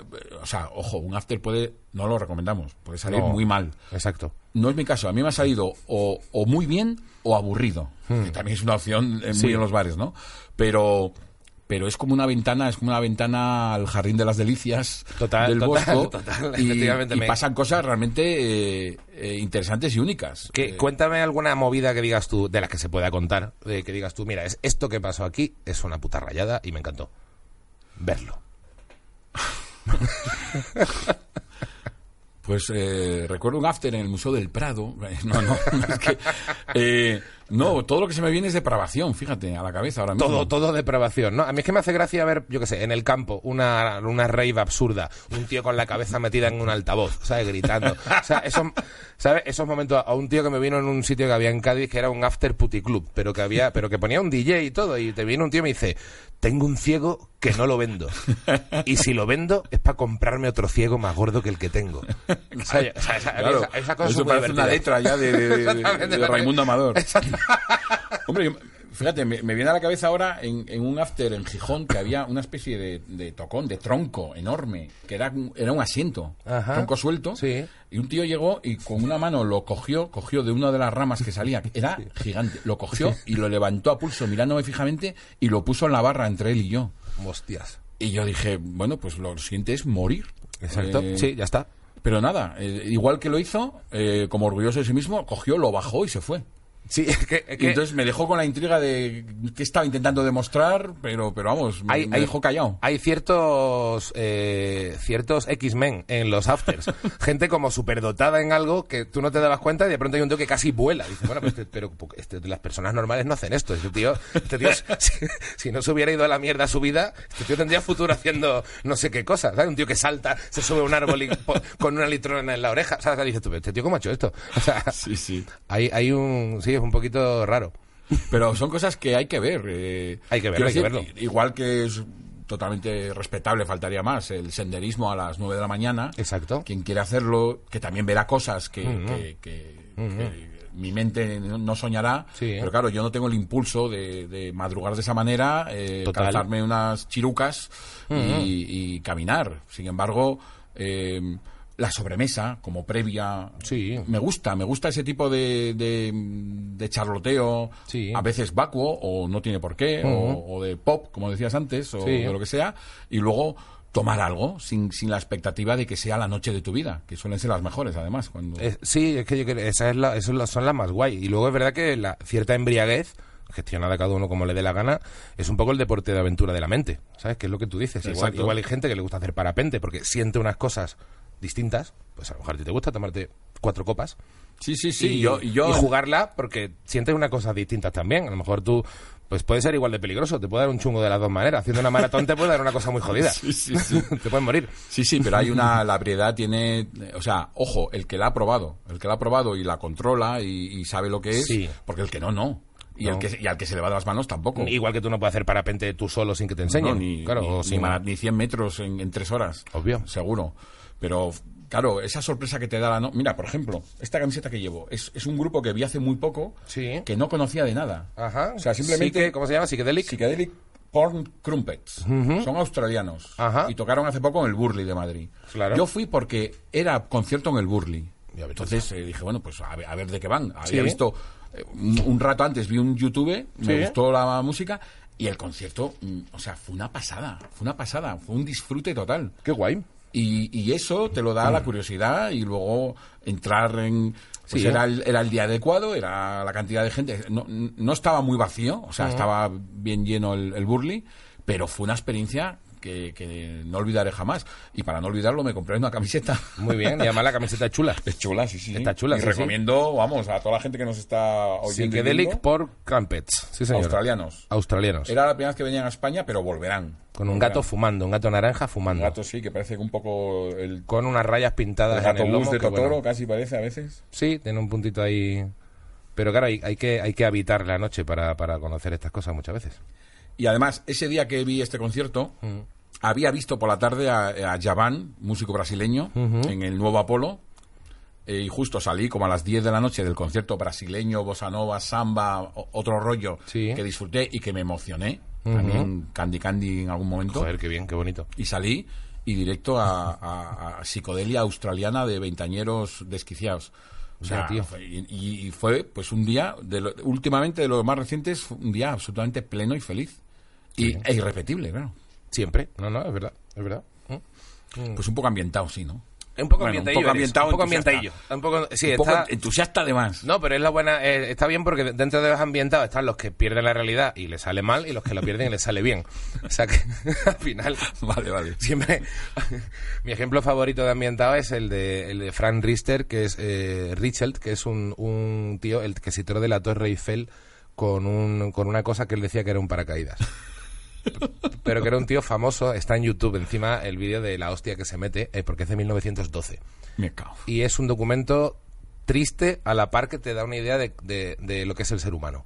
o sea, ojo, un after puede, no lo recomendamos, puede salir No. muy mal. Exacto. No es mi caso, a mí me ha salido o, o muy bien o aburrido, que también es una opción eh, muy en los bares, ¿no? Pero pero es como una ventana, es como una ventana al jardín de las delicias Total, del total, bosco total, y, efectivamente, y me- pasan cosas realmente eh, eh, interesantes y únicas. Que, Eh, cuéntame alguna movida que digas tú, de las que se pueda contar, de que digas tú, mira, es esto que pasó aquí es una puta rayada y me encantó verlo. Pues eh, recuerdo un after en el Museo del Prado. No, no, es que, eh, no, todo lo que se me viene es depravación, fíjate, a la cabeza ahora mismo. Todo, todo depravación, ¿no? A mí es que me hace gracia ver, yo qué sé, en el campo, una, una rave absurda, un tío con la cabeza metida en un altavoz, ¿sabes? Gritando. O sea, esos, ¿sabes? Esos momentos, a un tío que me vino en un sitio que había en Cádiz que era un after putty club, pero que había, pero que ponía un DJ y todo, y te viene un tío y me dice, tengo un ciego que no lo vendo. Y si lo vendo es para comprarme otro ciego más gordo que el que tengo. O sea, o sea, esa, Claro, esa- esa cosa es eso parece una divertida. letra ya de, de- de- de Raimundo Amador. Hombre, yo- fíjate, me, me viene a la cabeza ahora en, en un after en Gijón que había una especie de, de tocón, de tronco enorme, que era, un- era un asiento, Ajá. tronco suelto. Sí. Y un tío llegó y con una mano lo cogió, cogió de una de las ramas que salía, que era gigante, lo cogió y lo levantó a pulso mirándome fijamente y lo puso en la barra entre él y yo. Hostias. Y yo dije, bueno, pues lo siguiente es morir. Exacto. Eh, Sí, ya está. pero nada, eh, igual que lo hizo, eh, como orgulloso de sí mismo, cogió, lo bajó y se fue. Sí, es que, es Y que entonces me dejó con la intriga de qué estaba intentando demostrar, pero, pero vamos, me, hay, me dejó callado. Hay ciertos eh, ciertos X-Men en los afters. Gente como superdotada en algo que tú no te dabas cuenta y de pronto hay un tío que casi vuela. Dice, bueno, pues este- pero este- las personas normales no hacen esto. Este tío, este tío si, si no se hubiera ido a la mierda su vida, este tío tendría futuro haciendo no sé qué cosas. ¿sabes? Un tío que salta, se sube a un árbol y po- con una litrona en la oreja. ¿sabes? Dices tú, este tío cómo ha hecho esto. O sea, Sí, sí. hay, hay un... Sí, es un poquito raro. Pero son cosas que hay que ver. eh, Hay que verlo, que Igual que es totalmente respetable, faltaría más, el senderismo a las 9 de la mañana. Exacto. Quien quiere hacerlo, que también verá cosas que, que- que- que mi mente no soñará. Sí. Pero claro, yo no tengo el impulso de, de madrugar de esa manera, eh, calzarme unas chirucas y, y caminar. Sin embargo, eh, la sobremesa como previa Sí. me gusta, me gusta ese tipo de, de, de charloteo, Sí. a veces vacuo o no tiene por qué, o, o de pop, como decías antes, o Sí. de lo que sea, y luego tomar algo sin, sin la expectativa de que sea la noche de tu vida, que suelen ser las mejores además. Cuando... Eh, sí, es que yo creo esa es la, esas son las más guay. Y luego es verdad que la cierta embriaguez, gestionada cada uno como le dé la gana, es un poco el deporte de aventura de la mente. ¿Sabes? Que es lo que tú dices. Igual, igual hay gente que le gusta hacer parapente porque siente unas cosas distintas. Pues a lo mejor a ti te gusta tomarte cuatro copas Sí, sí, sí. y, yo, y yo y jugarla porque sientes unas cosas distintas también. A lo mejor tú pues puede ser igual de peligroso. Te puede dar un chungo de las dos maneras. Haciendo una maratón te puede dar una cosa muy jodida. Sí, sí, sí. te puedes morir. Sí, sí, pero hay una, la ebriedad tiene, o sea, ojo, el que la ha probado, el que la ha probado y la controla y, y sabe lo que es, Sí. porque el que no, no. Y, No. El que, y al que se le va de las manos tampoco. Igual que tú no puedes hacer parapente tú solo sin que te enseñen. No, ni, claro, ni, o sin- ni 100 metros en, en tres horas. Obvio. Seguro. Pero, claro, esa sorpresa que te da la... No... Mira, por ejemplo, esta camiseta que llevo es, es un grupo que vi hace muy poco Sí. que no conocía de nada. Ajá. O sea, simplemente... Psique- ¿Cómo se llama? Psychedelic. Psychedelic Porn Crumpets. Son australianos. Ajá. Y tocaron hace poco en el Burley de Madrid. Claro. Yo fui porque era concierto en el Burley. Entonces eh, dije, bueno, pues a ver, a ver de qué van. Había Sí. visto eh, un, un rato antes, vi un YouTube, me Sí. gustó la música y el concierto, mm, o sea, fue una pasada. Fue una pasada. Fue un disfrute total. Qué guay. Y, y eso te lo da la curiosidad y luego entrar en... Pues Sí, era, el, era el día adecuado, era la cantidad de gente. No, no estaba muy vacío, o sea, estaba bien lleno el, el Burley, pero fue una experiencia que, que no olvidaré jamás. Y para no olvidarlo me compré una camiseta. Muy bien. Y además la camiseta es chula. Es chula, sí, sí. Está chula, Y sí, sí. recomiendo, vamos, a toda la gente que nos está oyendo. Psychedelic por Crumpets. Sí, señor. Australianos. Australianos. Era la primera vez que venían a España, pero volverán. Con un gato fumando, un gato naranja Un fumando. gato, sí, que parece un poco el, Con unas rayas el pintadas en gato el lomo. de Totoro, bueno, casi parece a veces. sí, tiene un puntito ahí. Pero claro, hay, hay que, hay que habitar la noche para, para conocer estas cosas muchas veces. Y además, ese día que vi este concierto, Mm. Había visto por la tarde a, a Javan, músico brasileño, en el nuevo Apolo. eh, y justo salí como a las 10 de la noche del concierto brasileño, bossa nova, samba, o- otro rollo Sí. que disfruté y que me emocioné. También Candy Candy en algún momento. Joder, qué bien, qué bonito. Y salí y directo a, a- a psicodelia australiana de veintañeros desquiciados. O sea, tío. y, y fue pues un día, de lo- últimamente de los más recientes, un día absolutamente pleno y feliz. Y, e irrepetible, claro. Siempre. No, no, es verdad. Es verdad. Mm. Pues un poco ambientado, sí, ¿no? Un poco Bueno, un ambientadillo. poco ambientado, un poco ambientadillo. Un poco, sí, Un poco está, entusiasta además. No, pero es la buena. eh, está bien porque dentro de los ambientados están los que pierden la realidad y les sale mal y los que lo pierden y les sale bien. O sea que al final. Vale, vale. Siempre. Mi ejemplo favorito de ambientado es el de, el de Frank Riester, que es eh, Richelt, que es un, un tío el que se tiró de la Torre Eiffel con, un, con una cosa que él decía que era un paracaídas. Pero que era un tío famoso, está en YouTube encima el vídeo de la hostia que se mete, eh, porque es de 1912 Me cago. y es un documento triste a la par que te da una idea de, de- de lo que es el ser humano.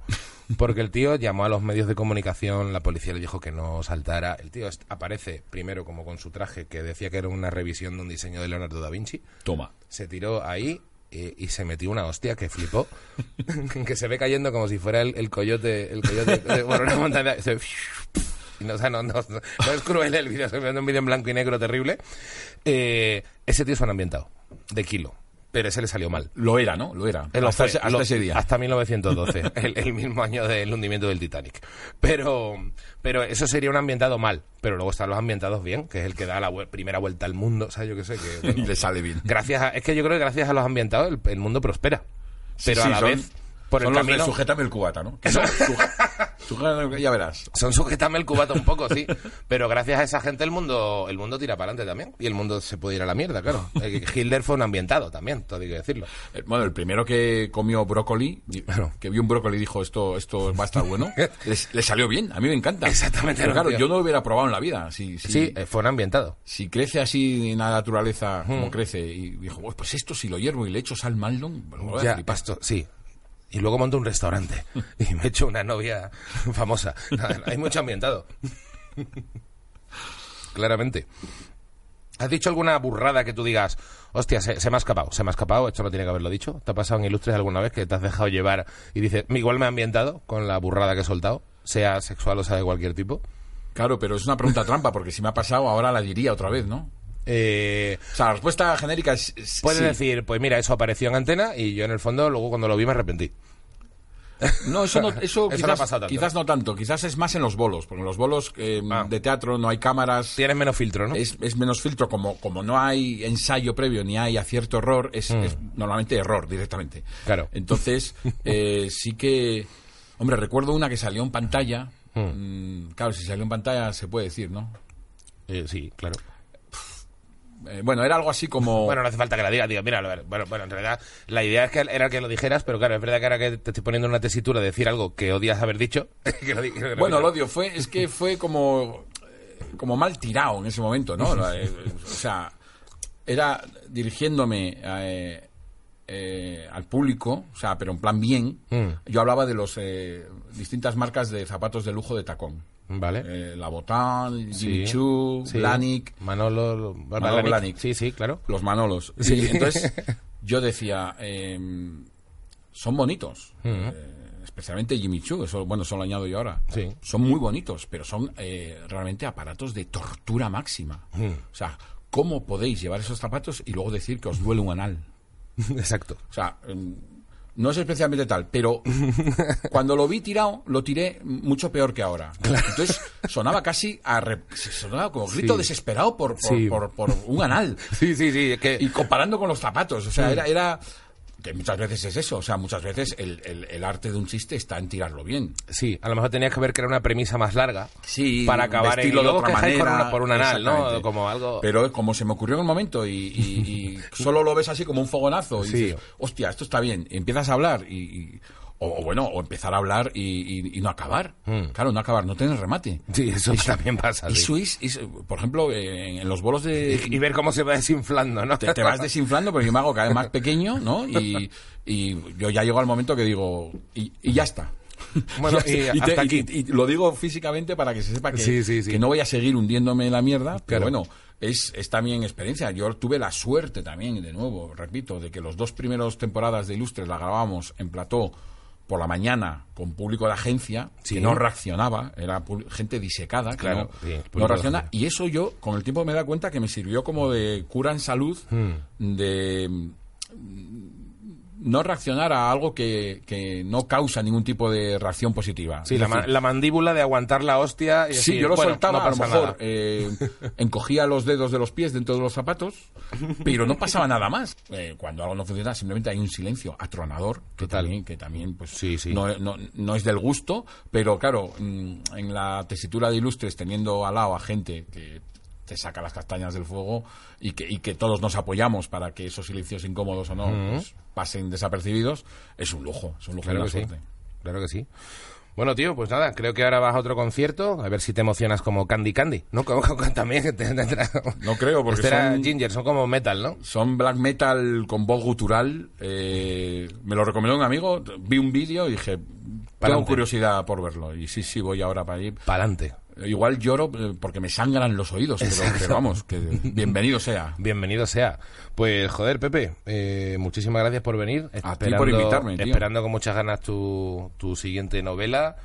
Porque el tío llamó a los medios de comunicación, la policía le dijo que no saltara. El tío aparece primero como con su traje que decía que era una revisión de un diseño de Leonardo da Vinci. Toma. Se tiró ahí eh, y se metió una hostia que flipó. que se ve cayendo como si fuera el, el coyote, el coyote de, bueno, una montaña. se- no, o sea, no, no- no es cruel el vídeo, se ve un vídeo en blanco y negro terrible. Eh, ese tío es un ambientado, de kilo. Pero ese le salió mal. Lo era, ¿no? Lo era. Él hasta fue, ese, hasta lo- ese día. Hasta 1912, el, el mismo año del hundimiento del Titanic. Pero, pero eso sería un ambientado mal. Pero luego están los ambientados bien, que es el que da la primera vuelta al mundo. O sea, yo qué sé. Que, bueno, le sale bien. gracias a- es que yo creo que gracias a los ambientados el, el mundo prospera. Pero Sí, a la son- vez, por son el los de camino... sujétame el cubata, ¿no? Que no, sujétame- ya verás. Son sujetame el cubata un poco, sí. Pero gracias a esa gente el mundo el mundo tira para adelante también. Y el mundo se puede ir a la mierda, claro. Eh, Hitler fue un ambientado también, todo hay que decirlo. Eh, Bueno, el primero que comió brócoli, que vio un brócoli y dijo esto, esto va a estar bueno, le salió bien. A mí me encanta. Exactamente, Pero claro, yo no lo hubiera probado en la vida. Si, si, Sí, eh, fue un ambientado. si crece así en la naturaleza como Hmm. crece y dijo, "Uy, pues esto si lo hiervo y le echo sal Maldon, pues Ya, flipar". esto, sí. Y luego monto un restaurante y me echo una novia famosa. Hay mucho ambientado. Claramente. ¿Has dicho alguna burrada que tú digas, hostia, se, se me ha escapado, se me ha escapado, esto no tiene que haberlo dicho? ¿Te ha pasado en Ilustres alguna vez que te has dejado llevar y dices, igual me ha ambientado con la burrada que he soltado, sea sexual o sea de cualquier tipo? Claro, pero es una pregunta trampa, porque si me ha pasado, ahora la diría otra vez, ¿no? Eh, O sea, la respuesta genérica es... es sí. decir, pues mira, eso apareció en antena y yo en el fondo, luego cuando lo vi me arrepentí. No, eso no, eso, Eso no ha quizás, pasado tanto. quizás no tanto. Quizás es más en los bolos, porque en los bolos eh, Ah. de teatro no hay cámaras. Tienes menos filtro, ¿no? Es, es menos filtro, como, como no hay ensayo previo ni hay acierto error, es, es normalmente error directamente. Mm. Claro. Entonces, eh, sí que. Hombre, recuerdo una que salió en pantalla. Mm, claro, si salió en pantalla se puede decir, ¿no? Eh, sí, claro. Eh, bueno, era algo así como. Bueno, no hace falta que la diga, digo, mira, a bueno, bueno, en realidad la idea es que era que lo dijeras, pero claro, es verdad que ahora que te estoy poniendo en una tesitura de decir algo que odias haber dicho, que lo que lo Bueno, el odio fue, es que fue como, eh, como mal tirado en ese momento, ¿no? Eh, o sea, era dirigiéndome eh, eh, al público, o sea, pero en plan bien. Mm. Yo hablaba de los eh, distintas marcas de zapatos de lujo de tacón. Vale. Eh, la Botan, Sí, Jimmy Choo, sí. Manolo. Sí, sí, claro. los Manolos. Sí. Entonces yo decía, eh, son bonitos. Eh, especialmente Jimmy Choo, eso, bueno, eso lo añado yo ahora. Sí. Son muy bonitos, pero son eh, realmente aparatos de tortura máxima. O sea, ¿cómo podéis llevar esos zapatos y luego decir que os duele un anal? Exacto. O sea, em, no es especialmente tal, pero cuando lo vi tirado, lo tiré mucho peor que ahora. Entonces sonaba casi a re- sonaba como grito Sí. desesperado por, por, Sí. por- por un anal. Sí, sí, sí, es que Y comparando con los zapatos, o sea, era, era que muchas veces es eso, o sea, muchas veces el, el- el arte de un chiste está en tirarlo bien. sí, a lo mejor tenías que ver que era una premisa más larga Sí, para acabar en de otra manera. con una- por un anal, ¿no? Como algo Pero como se me ocurrió en el momento y, y- y solo lo ves así como un fogonazo y Sí. dices, hostia, esto está bien, y empiezas a hablar y... y- o, o bueno, o empezar a hablar y, y- y no acabar. Claro, no acabar, no tener remate. Sí, eso también pasa, sí. Eso es, es, por ejemplo, en, en los bolos de, y ver cómo se va desinflando, ¿no? te, te vas desinflando porque yo me hago cada vez más pequeño, ¿no? Y, y yo ya llego al momento que digo, y, y ya está. Bueno, está. y te- aquí. y- y lo digo físicamente para que se sepa que, Sí, sí, sí. que no voy a seguir hundiéndome en la mierda, pero Claro. bueno, es, es también experiencia. Yo tuve la suerte también, de nuevo, repito, de que los dos primeros temporadas de Ilustres la grabamos en plató por la mañana con público de agencia Sí. que no reaccionaba, era gente disecada, que Claro, no, sí, no de reacciona, y eso yo con el tiempo me da cuenta que me sirvió como de cura en salud, Hmm. de, no reaccionar a algo que, que no causa ningún tipo de reacción positiva. Sí, la, decir, la mandíbula de aguantar la hostia. Y Sí, decir, yo lo bueno, soltaba, no a lo mejor eh, encogía los dedos de los pies dentro de los zapatos, pero no pasaba nada más. Eh, cuando algo no funciona, simplemente hay un silencio atronador, que Total. también, que también pues, Sí, sí. No, no- no es del gusto, pero claro, mm, en la tesitura de ilustres, teniendo al lado a gente que te saca las castañas del fuego y que, y que todos nos apoyamos para que esos silencios incómodos o no pues, pasen desapercibidos, es un lujo, es un lujo Claro y que una sí. suerte. Claro que sí. Bueno, tío, pues nada, creo que ahora vas a otro concierto, a ver si te emocionas como Candy Candy, ¿no? Como, como- también te, tendrá- No creo, porque Este era son- Ginger, son como metal, ¿no? Son black metal con voz gutural. eh, me lo recomendó un amigo. Vi un vídeo y dije, tengo curiosidad por verlo. Y sí, sí, voy ahora para allí. Pa'lante. Igual lloro eh, porque me sangran los oídos, pero, vamos, que bienvenido sea. Bienvenido sea. Pues joder, Pepe, eh, muchísimas gracias por venir. A ti por invitarme, tío. Esperando con muchas ganas tu, tu siguiente novela,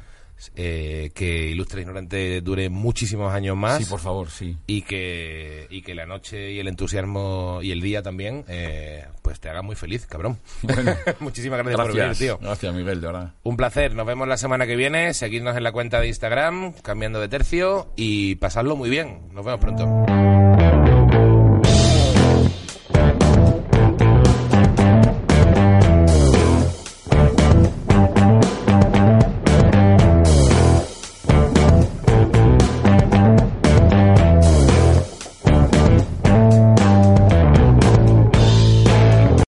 eh, que Ilustre Ignorante dure muchísimos años más. Sí, por favor, sí. y que, y que la noche y el entusiasmo y el día también, eh, pues te haga muy feliz, cabrón. Bueno, Muchísimas gracias, por venir, tío. gracias Miguel, de verdad. Un placer, nos vemos la semana que viene, seguidnos en la cuenta de Instagram, cambiando de tercio y pasadlo muy bien. Nos vemos pronto.